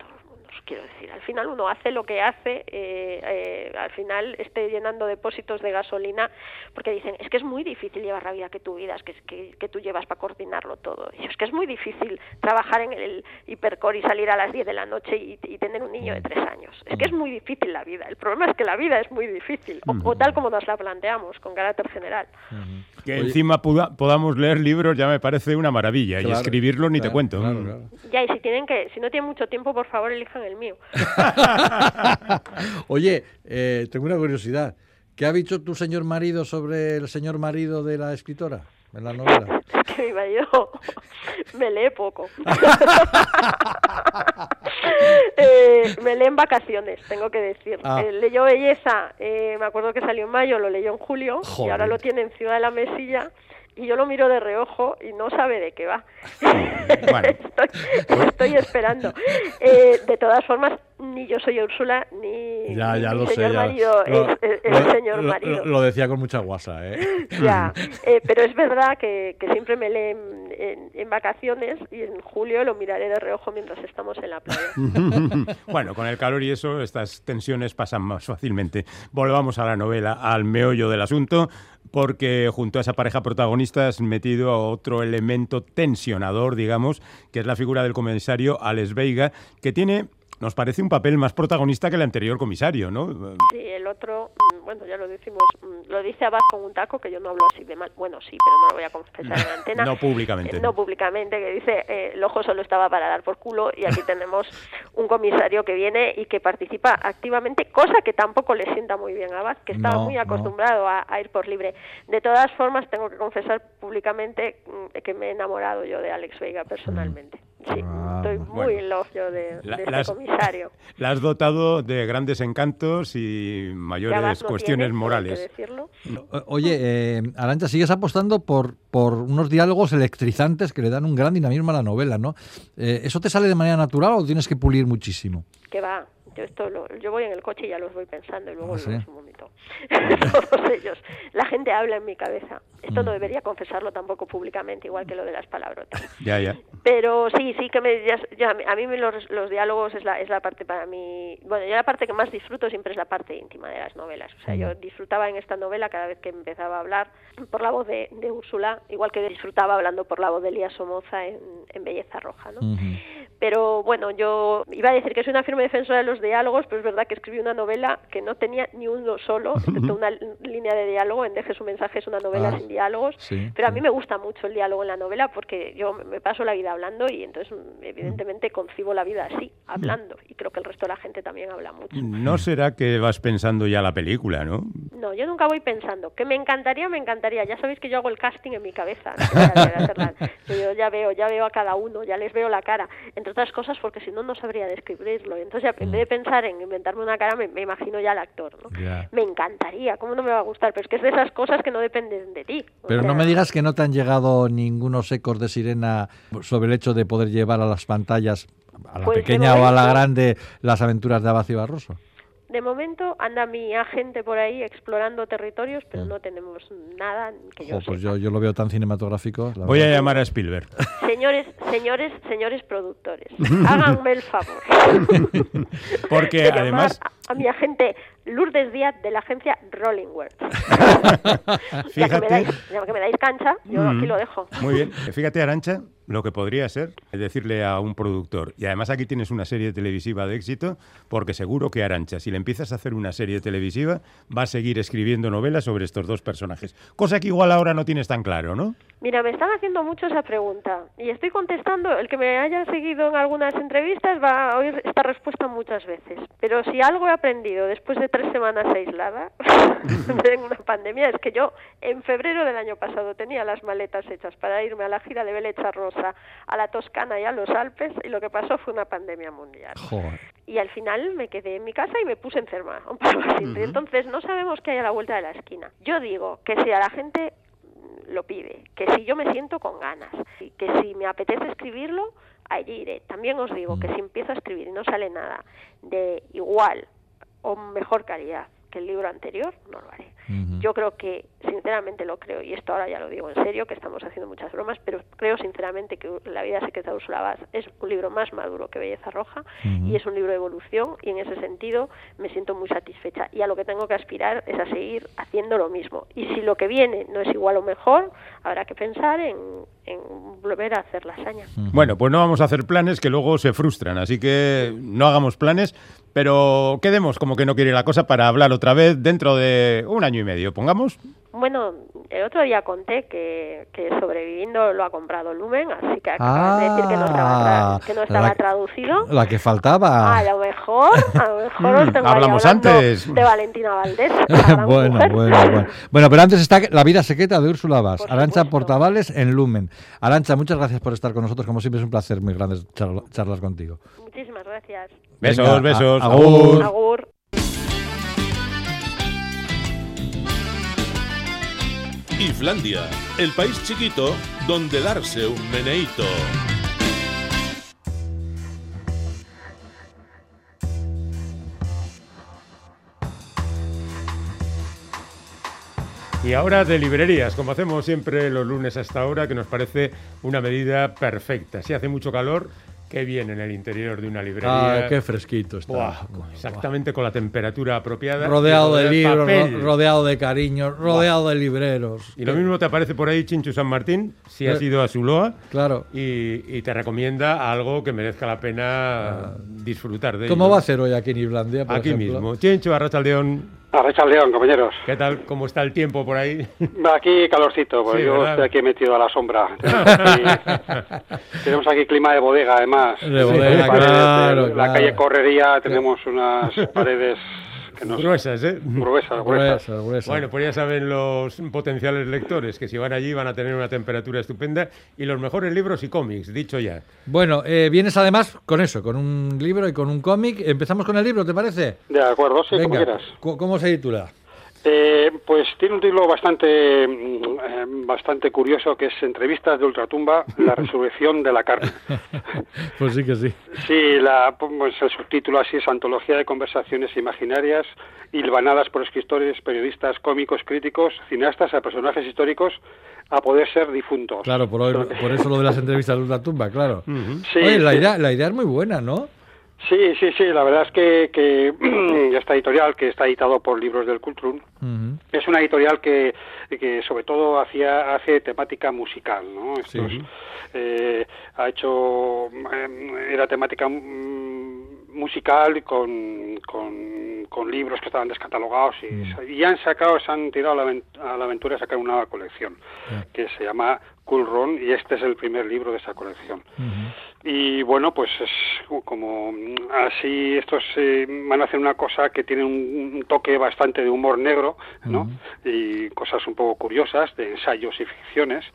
quiero decir. Al final uno hace lo que hace, eh, eh, al final esté llenando depósitos de gasolina, porque dicen, es que es muy difícil llevar la vida que tú vidas, que, que, que tú llevas para coordinarlo todo. Y yo, es que es muy difícil trabajar en el hipercore y salir a las 10 de la noche y, y tener un niño de tres años. Es que es muy difícil la vida. El problema es que la vida es muy difícil, o, o tal como nos la planteamos, con carácter general. Que Oye. encima puda- podamos leer libros ya me parece una maravilla. y Claro, escribirlos ni te claro, cuento. claro, Mm. claro. Ya, y si tienen que, si no tienen mucho tiempo, por favor, elijan el mío. Oye, eh, tengo una curiosidad. ¿Qué ha dicho tu señor marido sobre el señor marido de la escritora en la novela? Que mi marido me lee poco. Eh, me lee en vacaciones, tengo que decir. Ah. Eh, leyó Belleza, eh, me acuerdo que salió en mayo, lo leyó en julio y ahora lo tiene en Ciudad de la Mesilla y yo lo miro de reojo y no sabe de qué va. Bueno. estoy, estoy esperando. Eh, de todas formas, ni yo soy Úrsula, ni mi, Ya, ya mi lo sé. señor ya. marido Lo- es, es- es lo- el señor lo- marido. Lo, lo decía con mucha guasa, ¿eh? Ya, eh, pero es verdad que, que siempre me leen en, en vacaciones y en julio lo miraré de reojo mientras estamos en la playa. bueno, con el calor y eso, estas tensiones pasan más fácilmente. Volvamos a la novela, al meollo del asunto, porque junto a esa pareja protagonista has metido a otro elemento tensionador, digamos, que es la figura del comisario Alex Veiga, que tiene, nos parece, un papel más protagonista que el anterior comisario, ¿no? Sí, el otro, bueno, ya lo decimos, mm, lo dice Abad con un taco, que yo no hablo así de mal. Bueno, sí, pero no lo voy a confesar en antena. No públicamente. Eh, no públicamente, que dice, eh, el ojo solo estaba para dar por culo y aquí tenemos un comisario que viene y que participa activamente, cosa que tampoco le sienta muy bien a Abad, que estaba No, muy no. acostumbrado a, a ir por libre. De todas formas, tengo que confesar públicamente mm, que me he enamorado yo de Alex Veiga personalmente. Sí, Ah, estoy bueno. muy love yo de, La- de este las- comisario. La has dotado de grandes encantos y mayores cuestiones tiene, hay que morales. Oye, eh, Arancha, sigues apostando por, por unos diálogos electrizantes que le dan un gran dinamismo a la novela, ¿no? Eh, ¿Eso te sale de manera natural o tienes que pulir muchísimo? que va yo esto lo, yo voy en el coche y ya los voy pensando y luego Ah, los ¿sí? vomito todos ellos la gente habla en mi cabeza esto Mm. no debería confesarlo tampoco públicamente igual que lo de las palabrotas Ya, ya. pero sí sí que me ya, ya a mí los, los diálogos es la es la parte para mí bueno yo la parte que más disfruto siempre es la parte íntima de las novelas o sea Mm. yo disfrutaba en esta novela cada vez que empezaba a hablar por la voz de, de Úrsula igual que disfrutaba hablando por la voz de Elías Somoza en, en Belleza Roja ¿no? Pero bueno, yo iba a decir que soy una firme defensora de los diálogos, pero es verdad que escribí una novela que no tenía ni uno solo, excepto una línea de diálogo. En Deje su mensaje es una novela Ah, sin diálogos. sí, pero a sí. mí me gusta mucho el diálogo en la novela porque yo me- paso la vida hablando y entonces mm, evidentemente concibo la vida así, hablando. Y creo que el resto de la gente también habla mucho. No será que vas pensando ya la película, ¿no? No, yo nunca voy pensando. Que me encantaría, me encantaría. Ya sabéis que yo hago el casting en mi cabeza. hacerla. Yo ya veo, ya veo a cada uno, ya les veo la cara. Entre otras cosas porque si no, no sabría describirlo. Entonces, ya, en vez de pensar en inventarme una cara, me, me imagino ya al actor. ¿no? Ya. Me encantaría, ¿cómo no me va a gustar? Pero es que es de esas cosas que no dependen de ti. Pero no me digas que no te han llegado ningunos ecos de sirena sobre el hecho de poder llevar a las pantallas, a la Pues pequeña o a la grande, las aventuras de Abacio Barroso. De momento anda mi agente por ahí explorando territorios, pero no tenemos nada que yo pues sepa. yo, yo lo veo tan cinematográfico. la Voy a llamar a Spielberg. Señores, señores, señores productores, háganme el favor. Porque de además, a, a mi agente Lourdes Díaz de la agencia Rollingworth. ya, que me fíjate, dais, ya que me dais cancha, yo Mm. aquí lo dejo. muy bien, fíjate Arancha, lo que podría ser decirle a un productor, y además aquí tienes una serie televisiva de éxito, porque seguro que Arancha, si le empiezas a hacer una serie televisiva, va a seguir escribiendo novelas sobre estos dos personajes, cosa que igual ahora no tienes tan claro, ¿no? Mira, me están haciendo mucho esa pregunta y estoy contestando. El que me haya seguido en algunas entrevistas va a oír esta respuesta muchas veces. Pero si algo he aprendido después de tres semanas aislada en una pandemia es que yo en febrero del año pasado tenía las maletas hechas para irme a la gira de Belecha Rosa, a la Toscana y a los Alpes y lo que pasó fue una pandemia mundial. Joder. Y al final me quedé en mi casa y me puse enferma. un poco así. Entonces no sabemos qué hay a la vuelta de la esquina. Yo digo que si a la gente mm, lo pide, que si yo me siento con ganas, y que si me apetece escribirlo, allí iré. También os digo que si empiezo a escribir y no sale nada de igual o mejor calidad que el libro anterior, no lo haré. Yo creo que, sinceramente lo creo, y esto ahora ya lo digo en serio, que estamos haciendo muchas bromas, pero creo sinceramente que La vida secreta de Úrsula Vaz es un libro más maduro que Belleza Roja y es un libro de evolución y en ese sentido me siento muy satisfecha. Y a lo que tengo que aspirar es a seguir haciendo lo mismo. Y si lo que viene no es igual o mejor, habrá que pensar en, en volver a hacer la hazaña. Bueno, pues no vamos a hacer planes que luego se frustran, así que no hagamos planes, pero quedemos como que no quiere la cosa para hablar otra vez dentro de un año y medio, pongamos. Bueno, el otro día conté que, que Sobreviviendo lo ha comprado Lumen, así que acabas de decir que no estaba, Ah, tra- que no estaba la- traducido. La que faltaba. A lo mejor, a lo mejor os tengo ahí Hablamos antes. de Valentina Valdés. bueno, mujer. bueno, bueno. Bueno, pero antes está La vida secreta de Úrsula Vaz. Por Arancha supuesto. Portavales en Lumen. Arancha, muchas gracias por estar con nosotros. Como siempre es un placer muy grande charla- charlas contigo. Muchísimas gracias. Besos, Venga, a- besos. agur. Agur. Islandia, el país chiquito donde darse un meneíto. Y ahora de librerías, como hacemos siempre los lunes hasta ahora, que nos parece una medida perfecta. Si hace mucho calor, qué bien en el interior de una librería. Ah, qué fresquito está. Buah, exactamente con la temperatura apropiada. Rodeado de libros, papel. rodeado de cariños, rodeado de libreros. Y lo mismo te aparece por ahí Chinchu San Martín, si has Eh, ido a Zuloa, Claro. y, y te recomienda algo que merezca la pena disfrutar de Ah. ¿Cómo ello. va a ser hoy aquí en Islandia? por Aquí ejemplo? mismo. Chinchu, Arrachaldeón, A Richard León, compañeros. ¿qué tal? ¿Cómo está el tiempo por ahí? Aquí calorcito, Sí, yo ¿verdad? estoy aquí metido a la sombra. Tenemos aquí, tenemos aquí clima de bodega, además. De bodega, paredes, claro, La claro. calle Correría tenemos unas paredes que nos Gruesas, ¿eh? gruesas, gruesas. Gruesa, gruesa. Bueno, pues ya saben los potenciales lectores que si van allí van a tener una temperatura estupenda y los mejores libros y cómics, dicho ya. Bueno, eh, vienes además con eso, con un libro y con un cómic. Empezamos con el libro, ¿te parece? De acuerdo, sí, como Venga, quieras. cu- ¿cómo se titula? Eh, pues tiene un título bastante mm, eh, bastante curioso que es Entrevistas de Ultratumba, la resurrección de la carne. pues sí que sí. Sí, la, pues el subtítulo así es Antología de conversaciones imaginarias hilvanadas por escritores, periodistas, cómicos, críticos, cineastas a personajes históricos a poder ser difuntos. Claro, por, hoy- por eso lo de las entrevistas de la tumba, claro. Sí, Oye, la sí. idea, la idea es muy buena, ¿no? Sí, sí, sí, la verdad es que, que esta editorial, que está editado por Libros del Cultrum, es una editorial que, que sobre todo hacía, hace temática musical, ¿no? Estos, eh, ha hecho, eh, era temática mm, musical con, con, con libros que estaban descatalogados y, y han sacado, se han tirado a la, a la aventura de sacar una nueva colección que se llama Cool Run y este es el primer libro de esa colección. Y bueno, pues es como mm, así estos eh, van a hacer una cosa que tiene un, un toque bastante de humor negro, ¿no? Y cosas un poco curiosas de ensayos y ficciones.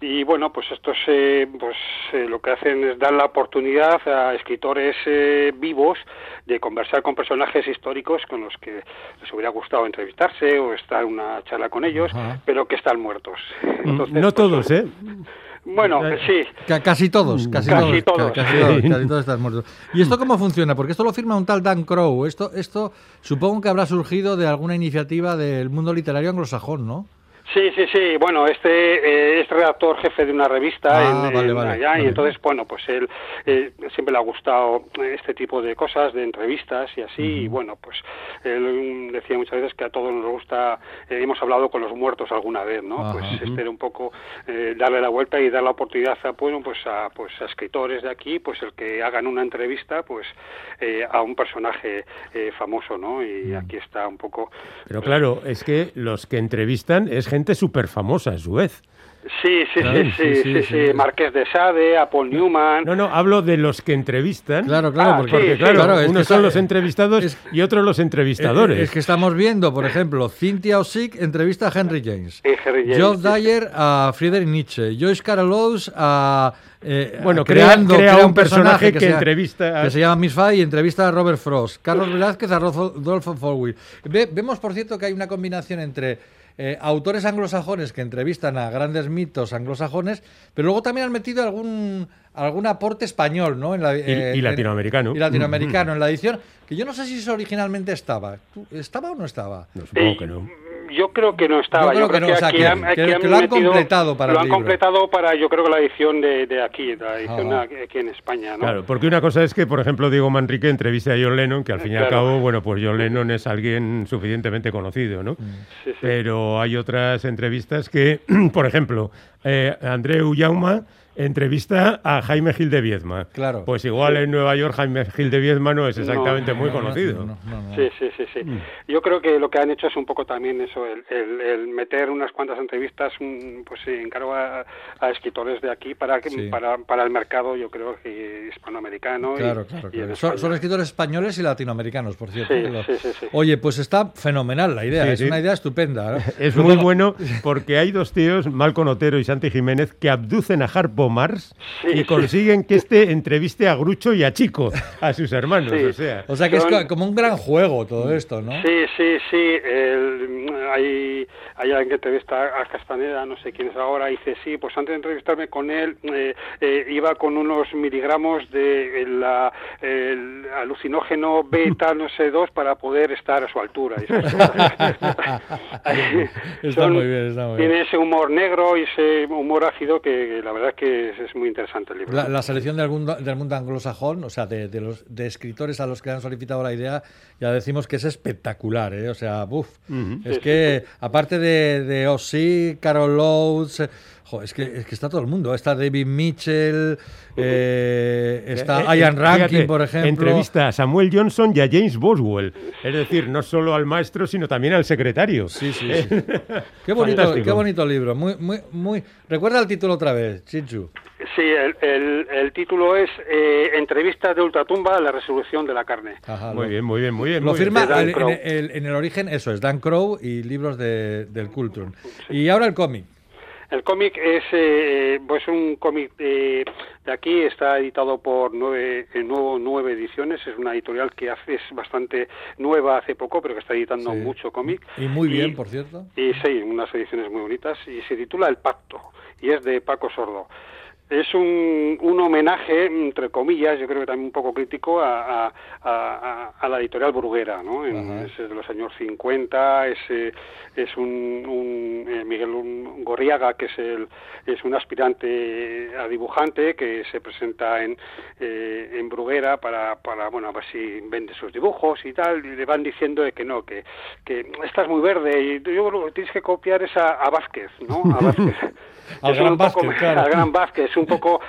Y bueno, pues estos eh, pues eh, lo que hacen es dar la oportunidad a escritores eh, vivos de conversar con personajes históricos con los que les hubiera gustado entrevistarse o estar en una charla con ellos, pero que están muertos. Entonces, no pues, todos, ¿eh? Bueno, sí. Ca- casi todos, casi, Casi todos, todos. ca- casi todos, casi todos están muertos. ¿Y esto cómo funciona? Porque esto lo firma un tal Dan Crow. Esto, esto supongo que habrá surgido de alguna iniciativa del mundo literario anglosajón, ¿no? Sí, sí, sí. Bueno, este eh, es redactor jefe de una revista Ah, en, vale, en vale, allá vale. y entonces, bueno, pues él eh, siempre le ha gustado este tipo de cosas, de entrevistas y así. Y bueno, pues él mm, decía muchas veces que a todos nos gusta, eh, hemos hablado con los muertos alguna vez, ¿no? Pues este era un poco eh, darle la vuelta y dar la oportunidad a, bueno, pues a, pues a escritores de aquí, pues el que hagan una entrevista, pues eh, a un personaje eh, famoso, ¿no? Y aquí está un poco Pero claro, es que los que entrevistan es gente súper famosa a su vez. Sí, sí, Claro, sí, sí, sí, sí, sí, sí. sí, Marqués de Sade, a Paul Newman. No, no, hablo de los que entrevistan. Claro, claro, Ah, porque, sí, Porque sí. claro, claro, unos que son los entrevistados es- y otros los entrevistadores. Es, es que estamos viendo, por ejemplo, Cynthia Ozick entrevista a Henry James. Henry James, Joe sí. Dyer a Friedrich Nietzsche. Joyce Carol Oates a... eh, Bueno, creando- crea crea un personaje que se- entrevista a- Que se llama Miss Fay y entrevista a Robert Frost. Carlos Velázquez a Rodolfo. Ve- vemos, por cierto, que hay una combinación entre... eh, autores anglosajones que entrevistan a grandes mitos anglosajones, pero luego también han metido algún algún aporte español, ¿no? En la, eh, y en- latinoamericano. y latinoamericano en la edición, que yo no sé si eso originalmente estaba. ¿Tú- ¿Estaba o no estaba? No, supongo Eh, que no. Yo creo que no estaba. Yo creo que no, o sea, aquí que- han- que- aquí que lo han metido- completado para Lo el han libro. completado para, yo creo que la edición de, de aquí, la edición Ah. aquí en España, ¿no? Claro, porque una cosa es que, por ejemplo, Diego Manrique entreviste a John Lennon, que al fin y al cabo, bueno, pues John Lennon es alguien suficientemente conocido, ¿no? Sí, sí. Pero hay otras entrevistas que, por ejemplo, eh, Andreu Jauma entrevista a Jaime Gil de Viedma. Claro. Pues igual en Nueva York Jaime Gil de Viedma no es exactamente No, muy No, no, conocido. no, no, no. Sí, sí, sí, sí. Mm. Yo creo que lo que han hecho es un poco también eso, el, el- el meter unas cuantas entrevistas, pues sí, encargo a, a escritores de aquí para, que- Sí. para para el mercado, yo creo que hispanoamericano. y- Claro, claro, y claro. Son, son escritores españoles y latinoamericanos, por cierto. Sí, que lo- sí, sí, sí. Oye, pues está fenomenal la idea, Sí, es sí. una idea estupenda. ¿no? Es muy bueno porque hay dos tíos, Malcon Otero y Santi Jiménez, que abducen a Harpo Mars Sí, y sí. consiguen que este entreviste a Grucho y a Chico, a sus hermanos. Sí. O sea, O sea que es Son- como un gran juego todo esto, ¿no? Sí, sí, sí. el- hay, hay alguien que entrevista a Castaneda, no sé quién es ahora, y dice, sí, pues antes de entrevistarme con él, eh, eh, iba con unos miligramos de la, el alucinógeno beta no sé dos para poder estar a su altura. Está muy bien, está muy Tiene bien. ese humor negro y ese humor ácido que, que la verdad es que es, es muy interesante el libro. La, la selección del mundo, del mundo anglosajón, o sea, de, de los de escritores a los que han solicitado la idea, ya decimos que es espectacular, ¿eh? O sea, buf. Es Sí, que, aparte de, de Carol Oates, jo, es, que, es que está todo el mundo. Está David Mitchell, eh, está Eh, eh, Ian Rankin, fíjate, por ejemplo. Entrevista a Samuel Johnson y a James Boswell. Es decir, no solo al maestro, sino también al secretario. Sí, sí, sí. Qué bonito, Fantástico. qué bonito libro. Muy, muy, muy. Recuerda el título otra vez, Chichu. Sí, el, el- el título es eh, Entrevistas de Ultratumba a la resolución de la carne. Ajá, Muy lo- bien, muy bien, muy bien. Lo muy firma en, el, en el origen, eso es, Dan Crow y libros de, del Cultron. Y ahora el cómic. El cómic es eh, pues un cómic eh, de aquí, está editado por nueve, eh, nuevo, nueve ediciones, es una editorial que hace, es bastante nueva hace poco, pero que está editando Sí. mucho cómic. Y muy bien, por cierto. Y sí, unas ediciones muy bonitas, y se titula El Pacto, y es de Paco Sordo. Es un, un homenaje, entre comillas, yo creo que también un poco crítico, a, a- a- a la editorial Bruguera, ¿no? En- es de los años 50, es, es un, un, eh, Miguel Gorriaga, que es, el, es un aspirante a dibujante que se presenta en, eh, en Bruguera para, para, bueno, a ver si vende sus dibujos y tal, y le van diciendo de que no, que, que estás muy verde y yo creo que tienes que copiar es a, a Vázquez, ¿no? A Vázquez. Al Es gran un poco- Vázquez, claro. Al gran Vázquez, un poco,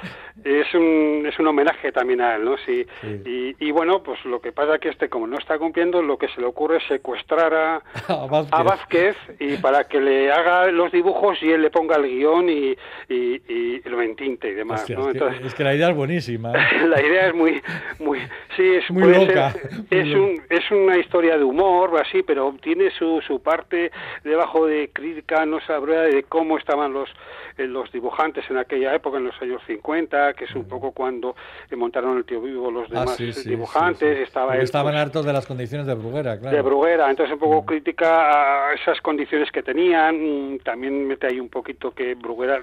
es un, es un homenaje también a él, ¿no? Sí, Sí. Y, y bueno, pues lo que pasa que este, como no está cumpliendo, lo que se le ocurre es secuestrar a, A Vázquez. a Vázquez y para que le haga los dibujos y él le ponga el guion y, y, y lo entinte y demás, Hostia, ¿no? es, que, Entonces, es que la idea es buenísima. ¿eh? la idea es muy muy sí es Muy loca, ser- muy es loca. un es una historia de humor así pero tiene su su parte debajo de crítica no sabrá de cómo estaban los los dibujantes en aquella época en los años 50 que es un poco cuando eh, montaron el tío vivo los Ah, demás sí, sí, dibujantes sí, estaba él, estaban pues, hartos de las condiciones de Bruguera, claro. de Bruguera, entonces un poco crítica a esas condiciones que tenían, mm, también mete ahí un poquito que Bruguera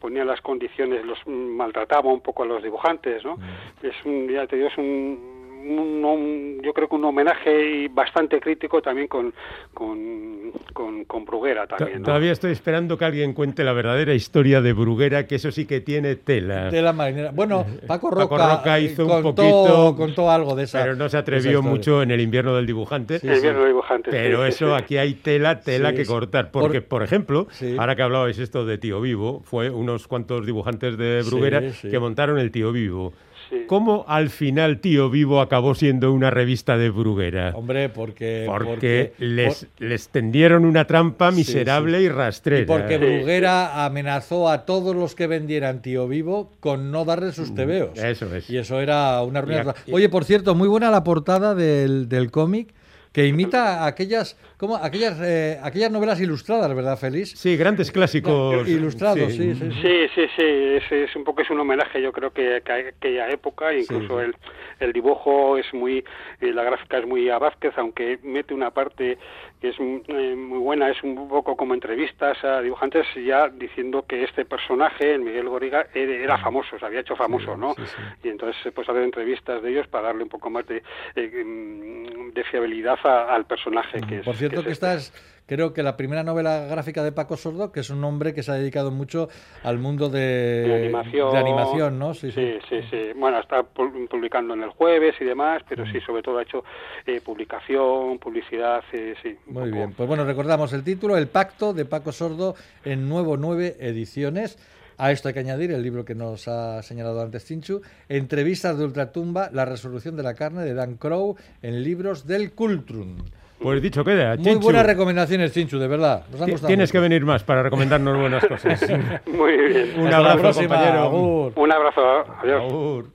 ponía las condiciones, los mm, maltrataba un poco a los dibujantes, ¿no? Es un, ya te digo, es un, un- un- yo creo que un homenaje y bastante crítico también con, con, con, con Bruguera también, ¿no? Todavía estoy esperando que alguien cuente la verdadera historia de Bruguera, que eso sí que tiene tela. De la marinera. Bueno, Paco Roca, Paco Roca eh, hizo un contó, poquito, contó algo de esa. Pero no se atrevió mucho en el invierno del dibujante. El viernes dibujante, sí, Pero sí, eso, sí. aquí hay tela, tela Sí, que sí. cortar. Porque, Por- por, ejemplo, Sí. ahora que hablabais esto de Tío Vivo, fue unos cuantos dibujantes de Bruguera Sí, sí. que montaron el Tío Vivo. Sí. ¿Cómo al final Tío Vivo acabó siendo una revista de Bruguera? Hombre, porque. Porque les, les tendieron una trampa Sí, miserable y rastrera. Y porque. Bruguera amenazó a todos los que vendieran tío vivo con no darle sus tebeos. Eso es. Y eso era una ruina. Oye, por cierto, muy buena la portada del, del cómic que imita aquellas, ¿cómo? aquellas, eh, aquellas novelas ilustradas, ¿verdad, Félix? Sí, grandes clásicos. Ilustrados, sí, sí. sí. Sí, sí, sí, es, es un poco es un homenaje, yo creo que, que a aquella época, incluso sí. el, el dibujo es muy, eh, la gráfica es muy a Vázquez, aunque mete una parte que es eh, muy buena, es un poco como entrevistas a dibujantes ya diciendo que este personaje, el Miguel Goriga, era, famoso, se había hecho famoso, ¿no? sí, sí. Y entonces pues hacer entrevistas de ellos para darle un poco más de, eh, mm, de fiabilidad a- al personaje. Que es, Por cierto, es que este. esta es, creo que la primera novela gráfica de Paco Sordo, que es un hombre que se ha dedicado mucho al mundo de, de animación. de animación, ¿no? Sí, sí, sí. Bueno, está pu- publicando en el jueves y demás, pero sí, sobre todo ha hecho eh, publicación, publicidad, eh, sí. Muy poco. bien, pues bueno, recordamos el título, El Pacto de Paco Sordo, en nuevo nueve ediciones. A esto hay que añadir el libro que nos ha señalado antes Chinchu, Entrevistas de Ultratumba, La resolución de la carne de Dan Crow en libros del Cultrum. Pues dicho queda. Muy Chinchu, buenas recomendaciones, Chinchu, de verdad. Nos han gustado Tienes que mucho. venir más para recomendarnos buenas cosas. Muy bien. Un Hasta abrazo, próxima, compañero. agur. Un abrazo. Adiós. Agur.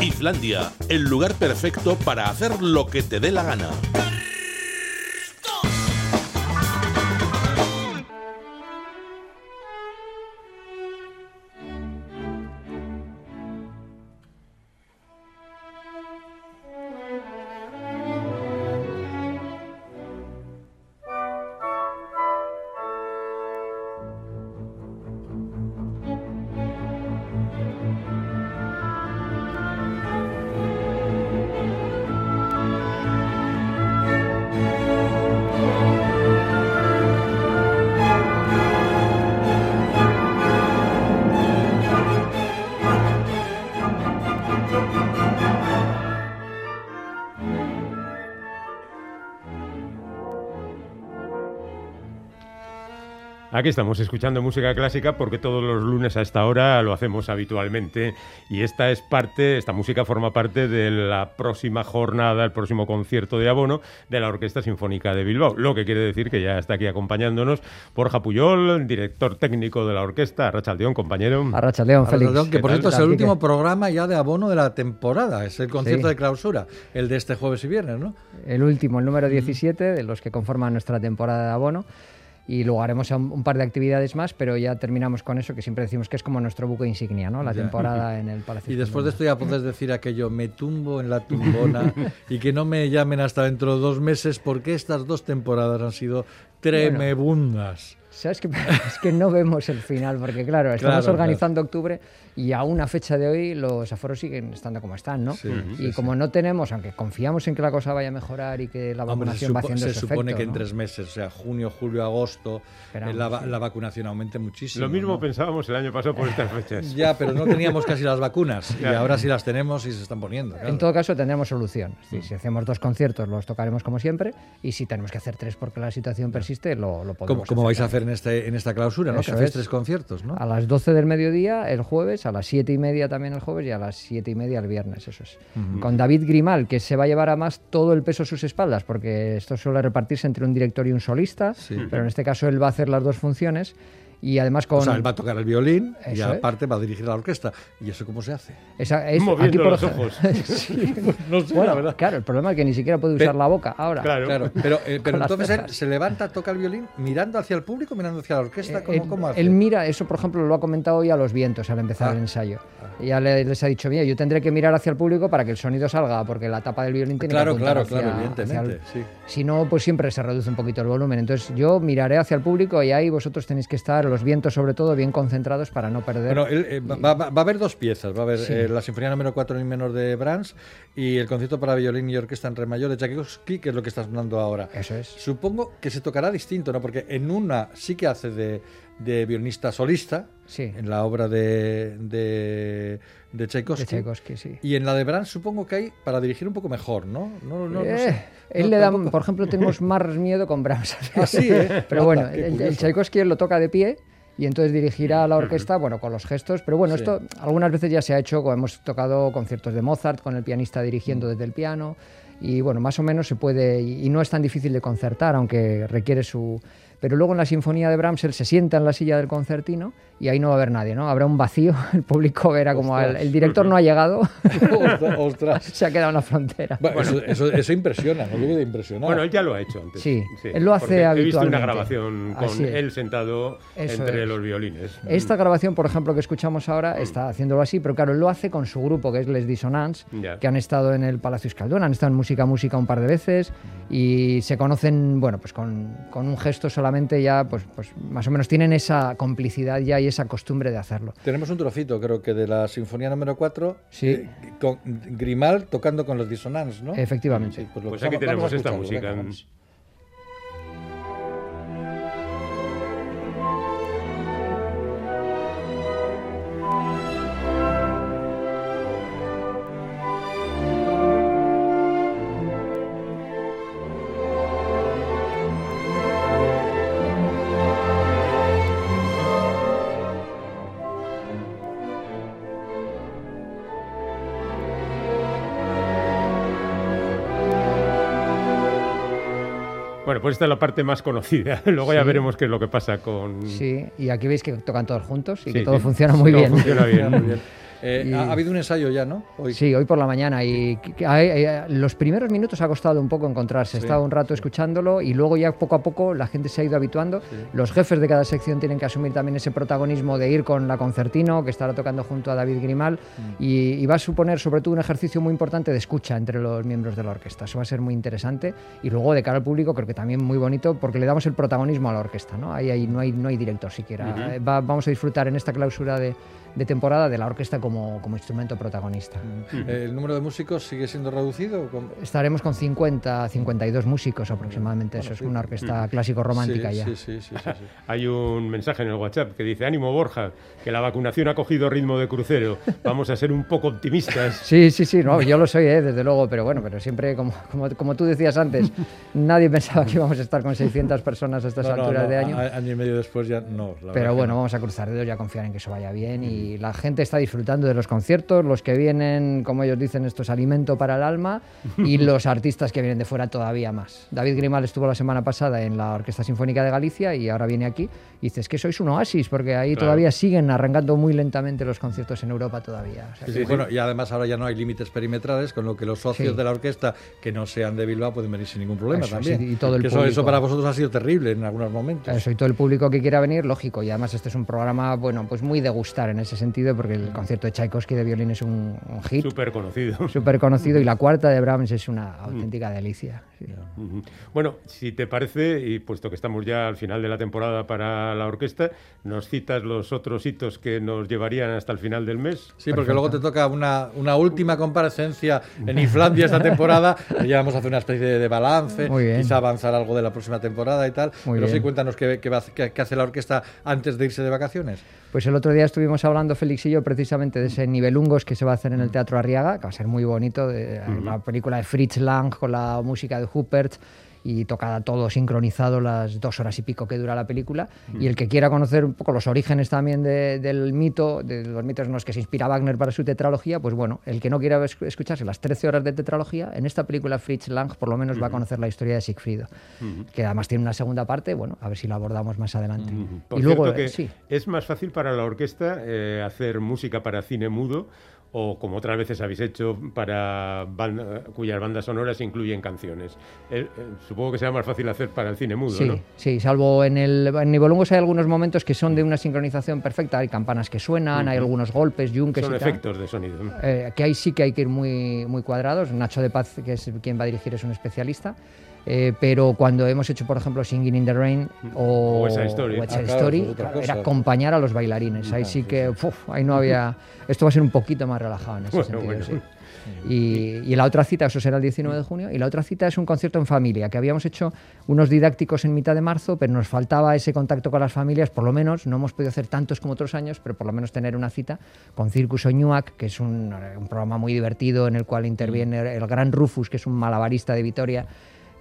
Islandia, el lugar perfecto para hacer lo que te dé la gana. Aquí estamos escuchando música clásica porque todos los lunes a esta hora lo hacemos habitualmente y esta es parte, esta música forma parte de la próxima jornada, el próximo concierto de abono de la Orquesta Sinfónica de Bilbao, lo que quiere decir que ya está aquí acompañándonos Borja Puyol, director técnico de la orquesta, Arrachaldeón, compañero. Arrachaldeón, Félix. Que por ¿Qué cierto es el último programa ya de abono de la temporada, es el concierto Sí. de clausura, el de este jueves y viernes, ¿no? El último, el número 17, de los que conforman nuestra temporada de abono. Y luego haremos un, par de actividades más, pero ya terminamos con eso, que siempre decimos que es como nuestro buque insignia, ¿no? La Ya. temporada en el Palacio. Y después de esto ya puedes decir aquello, me tumbo en la tumbona y que no me llamen hasta dentro de dos meses porque estas dos temporadas han sido tremebundas. ¿Sabes qué? Es que no vemos el final, porque claro, estamos Claro, organizando octubre y a una fecha de hoy los aforos siguen estando como están, ¿no? Sí, y sí, como no tenemos, aunque confiamos en que la cosa vaya a mejorar y que la Hombre, vacunación va haciendo se su supone efecto, que en ¿no? tres meses, o sea, junio, julio, agosto, Esperamos, eh, la, sí. la vacunación aumente muchísimo. Lo mismo ¿no? pensábamos el año pasado por estas fechas. Ya, pero no teníamos casi las vacunas y Claro. ahora sí las tenemos y se están poniendo. claro. En todo caso, tendremos solución. Es Mm. Si hacemos dos conciertos, los tocaremos como siempre. Y si tenemos que hacer tres porque la situación persiste, lo, lo ¿Cómo, podemos cómo vais a hacer. hacer en, este, en esta clausura? ¿no? Eso Que hacéis es. tres conciertos, ¿no? A las 12 del mediodía el jueves, a las 7 y media también el jueves y a las 7 y media el viernes, eso es. Con David Grimal, que se va a llevar a más todo el peso a sus espaldas, porque esto suele repartirse entre un director y un solista, Sí. pero en este caso él va a hacer las dos funciones y además con... O sea, él va a tocar el violín y Eso aparte va a dirigir la orquesta. ¿Y eso cómo se hace? esa- es- Moviendo aquí por los ojos. Sí. No sé, Bueno, la verdad. claro, el problema es que ni siquiera puede usar Pe- la boca ahora. Claro. Claro, pero, eh, pero entonces él se levanta, toca el violín mirando hacia el público, mirando hacia la orquesta. Eh, ¿Cómo, él, cómo hace? él mira, eso por ejemplo lo ha comentado hoy a los vientos al empezar Ah. el ensayo. Ya le- les ha dicho, mira, yo tendré que mirar hacia el público para que el sonido salga, porque la tapa del violín tiene Claro, que apuntar claro, hacia- claro, evidentemente. el- sí. Si no, pues siempre se reduce un poquito el volumen. Entonces yo miraré hacia el público y ahí vosotros tenéis que estar, los vientos sobre todo, bien concentrados para no perder. Bueno, él, eh, va, va- va a haber dos piezas. Va a haber Sí. eh, la Sinfonía número 4 en menor de Brahms y el concierto para violín y orquesta en re mayor de Tchaikovsky, que es lo que estás hablando ahora. Eso es. Supongo que se tocará distinto, ¿no? Porque en una sí que hace de, de violinista solista, Sí. en la obra de, de, de Tchaikovsky. De Tchaikovsky, sí. Y en la de Brahms supongo que hay para dirigir un poco mejor, ¿no? No, no, no Eh, sé. él le da, por ejemplo, tenemos más miedo con Brahms. Ah, sí, ¿eh? Pero bueno, el, el. Tchaikovsky él lo toca de pie y entonces dirigirá a la orquesta, bueno, con los gestos. Pero bueno, Sí. esto algunas veces ya se ha hecho, hemos tocado conciertos de Mozart con el pianista dirigiendo desde el piano y bueno, más o menos se puede, y no es tan difícil de concertar, aunque requiere su... Pero luego en la sinfonía de Brahms él se sienta en la silla del concertino y ahí no va a haber nadie, ¿no? Habrá un vacío, el público verá como el, el director no ha llegado, Ostras, se ha quedado en la frontera. Bueno, eso, eso, eso impresiona, no debe de impresionar. Bueno, él ya lo ha hecho antes. Sí, él lo hace porque He visto una habitualmente. grabación con Así es. él sentado Eso entre es. los violines. Esta grabación, por ejemplo, que escuchamos ahora, está haciéndolo así, pero claro, él lo hace con su grupo, que es Les Dissonance, Ya. que han estado en el Palacio Escaldón, han estado en Música Música un par de veces y se conocen, bueno, pues con, con un gesto solamente ya, pues, pues más o menos tienen esa complicidad ya y esa costumbre de hacerlo. Tenemos un trocito, creo que de la Sinfonía número 4, Sí. eh, con Grimal tocando con los Disonantes, ¿no? Efectivamente. Sí, pues lo Pues que- aquí tenemos esta música. venga, pues esta es la parte más conocida. Luego ya veremos qué es lo que pasa con... Sí, y aquí veis que tocan todos juntos y Sí, que todo funciona muy Todo bien. funciona bien. Muy bien. Eh, Y- ha, ha habido un ensayo ya, ¿no? Hoy. Sí, hoy por la mañana. Y hay- hay- los primeros minutos ha costado un poco encontrarse. He Sí, estado un rato escuchándolo y luego ya poco a poco la gente se ha ido habituando. Los jefes de cada sección tienen que asumir también ese protagonismo de ir con la concertino, que estará tocando junto a David Grimal. Mm. Y, y va a suponer sobre todo un ejercicio muy importante de escucha entre los miembros de la orquesta. Eso va a ser muy interesante. Y luego de cara al público creo que también muy bonito porque le damos el protagonismo a la orquesta. ¿no? Ahí, ahí no, hay, no hay director siquiera. Eh, va- vamos a disfrutar en esta clausura de, de temporada de la orquesta como, como instrumento protagonista. ¿El número de músicos sigue siendo reducido? ¿Con- Estaremos con 50, 52 músicos aproximadamente, eso es una orquesta clásico romántica sí, ya. Sí, sí, sí, sí, sí. Hay un mensaje en el WhatsApp que dice, ánimo Borja, que la vacunación ha cogido ritmo de crucero. Vamos a ser un poco optimistas. Sí, sí, sí, no, yo lo soy, ¿eh? desde luego, pero bueno, pero siempre, como, como, como tú decías antes, nadie pensaba que íbamos a estar con 600 personas a estas No, no, alturas no, de año. a- año y medio después ya no. la Pero bueno, no. vamos a cruzar dedos y a confiar en que eso vaya bien. Y la gente está disfrutando de los conciertos, los que vienen, como ellos dicen, esto es alimento para el alma, y los artistas que vienen de fuera todavía más. David Grimal estuvo la semana pasada en la Orquesta Sinfónica de Galicia y ahora viene aquí. Y dices que sois un oasis, porque ahí Claro. todavía siguen arrancando muy lentamente los conciertos en Europa todavía. O sea Sí, sí. Bueno, y además ahora ya no hay límites perimetrales, con lo que los socios de la orquesta que no sean de Bilbao pueden venir sin ningún problema Eso, también. y todo el eso, eso público. para vosotros ha sido terrible en algunos momentos. Eso, y todo el público que quiera venir, lógico. Y además este es un programa, bueno, pues muy de gustar en ese sentido, porque el concierto de Tchaikovsky de violín es un, un hit Súper conocido. súper conocido y la cuarta de Brahms es una auténtica delicia. sí. Bueno, si te parece, y puesto que estamos ya al final de la temporada para la orquesta, nos citas los otros hitos que nos llevarían hasta el final del mes. Sí, porque luego te toca una, una última comparecencia en Islandia esta temporada. Ya vamos a hacer una especie de, de balance, Muy bien. quizá avanzar algo de la próxima temporada y tal. Muy Pero sí, bien. cuéntanos qué, qué va qué- qué hace la orquesta antes de irse de vacaciones. Pues el otro día estuvimos hablando, Félix y yo, precisamente de ese nivelungos que se va a hacer en el Teatro Arriaga, que va a ser muy bonito, de, la película de Fritz Lang con la música de Hubert y tocada todo sincronizado las dos horas y pico que dura la película. Y el que quiera conocer un poco los orígenes también de- del mito, de los mitos en los que se inspira Wagner para su tetralogía, pues bueno, el que no quiera es- escucharse las 13 horas de tetralogía, en esta película Fritz Lang por lo menos va a conocer la historia de Siegfried, que además tiene una segunda parte, bueno, a ver si la abordamos más adelante. Por y luego, que eh, sí. es más fácil para la orquesta eh, hacer música para cine mudo o como otras veces habéis hecho para banda- cuyas bandas sonoras incluyen canciones. Eh, eh, supongo que será más fácil hacer para el cine mudo, Sí, ¿no? sí, salvo en el en Nibelungos hay algunos momentos que son de una sincronización perfecta, hay campanas que suenan, hay algunos golpes, yunques Son y tal. efectos de sonido. Eh, que ahí sí que hay que ir muy, muy cuadrados. Nacho de Paz, que es quien va a dirigir, es un especialista. Eh, pero cuando hemos hecho, por ejemplo, Singing in the Rain o O Story. West Ah, Story, claro, era acompañar a los bailarines. Ahí sí que, uf, ahí no había. Esto va a ser un poquito más relajado en ese Bueno, sentido. bueno. sí. Y, y la otra cita, eso será el 19 de junio, y la otra cita es un concierto en familia, que habíamos hecho unos didácticos en mitad de marzo, pero nos faltaba ese contacto con las familias, por lo menos, no hemos podido hacer tantos como otros años, pero por lo menos tener una cita con Circus Oñuac, que es un, un programa muy divertido en el cual interviene el gran Rufus, que es un malabarista de Vitoria,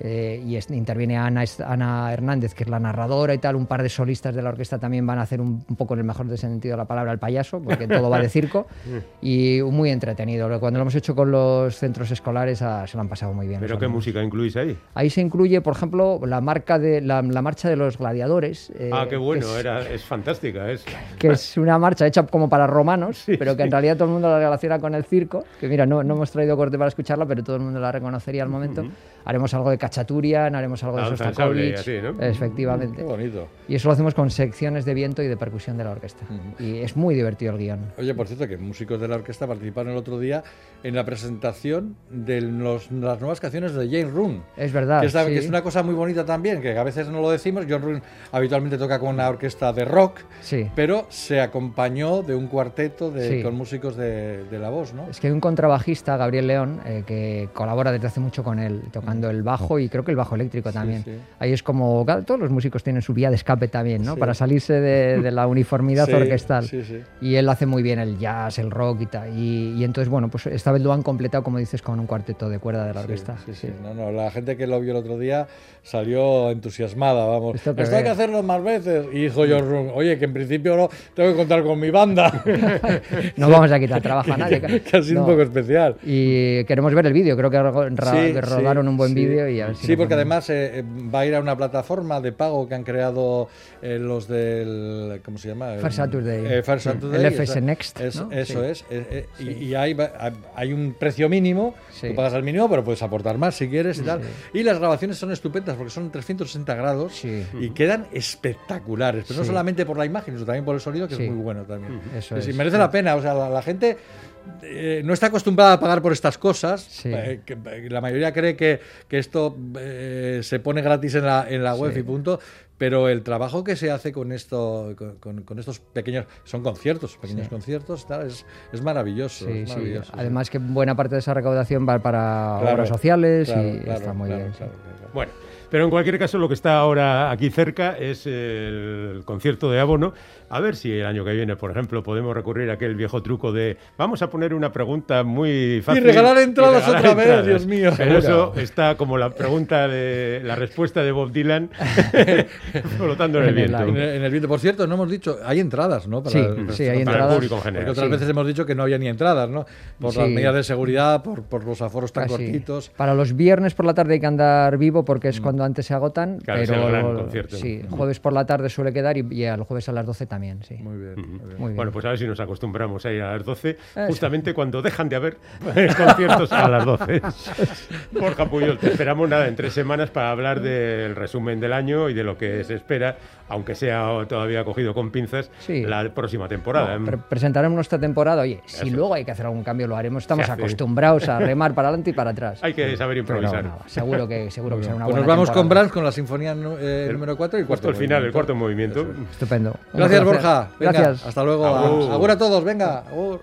eh, y es- interviene Ana, es- Ana Hernández, que es la narradora y tal. Un par de solistas de la orquesta también van a hacer un, un poco en el mejor sentido de la palabra el payaso, porque todo va de circo. y muy entretenido. Cuando lo hemos hecho con los centros escolares ah, se lo han pasado muy bien. ¿Pero qué música incluís ahí? Ahí se incluye, por ejemplo, la, marca de, la, la marcha de los gladiadores. eh, ah, qué bueno, que es, era, es fantástica. Es, que es una marcha hecha como para romanos, pero que en realidad todo el mundo la relaciona con el circo. Que mira, no, no hemos traído corte para escucharla, pero todo el mundo la reconocería al momento. Haremos algo de Cachaturian, haremos algo de Sostakovich. ¿no? Efectivamente. Qué bonito. Y eso lo hacemos con secciones de viento y de percusión de la orquesta. Y es muy divertido el guion. Oye, por cierto, que músicos de la orquesta participaron el otro día en la presentación de los- las nuevas canciones de Jane Roon. Es verdad. Que es, sí. que es una cosa muy bonita también, que a veces no lo decimos. John Roon habitualmente toca con una orquesta de rock, Sí. pero se acompañó de un cuarteto de, Sí. con músicos de, de la voz, ¿no? Es que hay un contrabajista, Gabriel León, eh, que colabora desde hace mucho con él, tocando el bajo y creo que el bajo eléctrico también. sí. Ahí es como, todos los músicos tienen su vía de escape también, ¿no? Sí. Para salirse de, de la uniformidad orquestal. sí, sí. Y él hace muy bien el jazz, el rock y tal. Y, y entonces, bueno, pues esta vez lo han completado, como dices, con un cuarteto de cuerda de la orquesta. Sí, sí. No, no, la gente que lo vio el otro día salió entusiasmada, vamos. Esto hay que hacerlo más veces. Y dijo Roon, oye, que en principio no tengo que contar con mi banda. No vamos a quitar trabajo a nadie. que ha sido No. un poco especial. Y queremos ver el vídeo, creo que rodaron un buen vídeo y a ver si Sí, porque además eh, eh, va a ir a una plataforma de pago que han creado eh, los del. ¿Cómo se llama? Fair Saturday. Eh, Fair Sí. Saturday, El FS Next, es- ¿no? Eso Sí. es. y- Y, hay, un precio mínimo. Sí. Tú pagas el mínimo, pero puedes aportar más si quieres y tal. Y las grabaciones son estupendas porque son 360 grados Sí. y quedan espectaculares. Pero no solamente por la imagen, sino también por el sonido, que Sí. es muy bueno también. Eso es. merece la pena. O sea, la, la gente eh, no está acostumbrada a pagar por estas cosas. Sí. Eh, que- eh, la mayoría cree que, que esto eh, se pone gratis en la, en la web y punto, pero el trabajo que se hace con esto, con, con- con estos pequeños, son conciertos, pequeños conciertos, tal, es, es maravilloso. Sí, es sí. maravilloso, sí. Además que buena parte de esa recaudación va para Claro, obras sociales claro, y claro, está muy claro, bien. sí. claro, claro, claro. Bueno, pero en cualquier caso lo que está ahora aquí cerca es el concierto de abono. A ver si el año que viene, por ejemplo, podemos recurrir a aquel viejo truco de vamos a poner una pregunta muy fácil. regalar entradas regalar otra vez, entradas. Dios mío. Pero eso está como la pregunta de la respuesta de Bob Dylan flotando en el En el viento. En el, en el viento, por cierto, no hemos dicho, hay entradas, ¿no? Sí, sí, hay Para el entradas. público en general. Porque otras Sí. veces hemos dicho que no había ni entradas, ¿no? Por las Sí. medidas de seguridad, por, por los aforos tan Casi. cortitos. Para los viernes por la tarde hay que andar vivo porque es cuando antes se agotan. Mm. Claro, es pero el gran concierto. sí, jueves por la tarde suele quedar y, y el jueves a las 12 también, sí. Muy bien. muy bien. Muy bien. Bueno, pues a ver si nos acostumbramos a ir a las 12, Eso. justamente cuando dejan de haber conciertos a las 12. Borja Puyol, te esperamos nada en tres semanas para hablar del resumen del año y de lo que se espera, aunque sea todavía cogido con pinzas, Sí. la próxima temporada. Pre- presentaremos nuestra temporada. Oye, si Eso. luego hay que hacer algún cambio, lo haremos. Estamos acostumbrados a remar para adelante y para atrás. Hay que saber Pero improvisar. no, seguro que, seguro que será una Pues nos buena vamos con temporada. Brahms, con la sinfonía eh, El- número 4 y Justo cuarto el final, el cuarto movimiento. Estupendo. Gracias. Borja. Venga, Gracias. Hasta luego. Agur. Agur a todos. Venga. agur.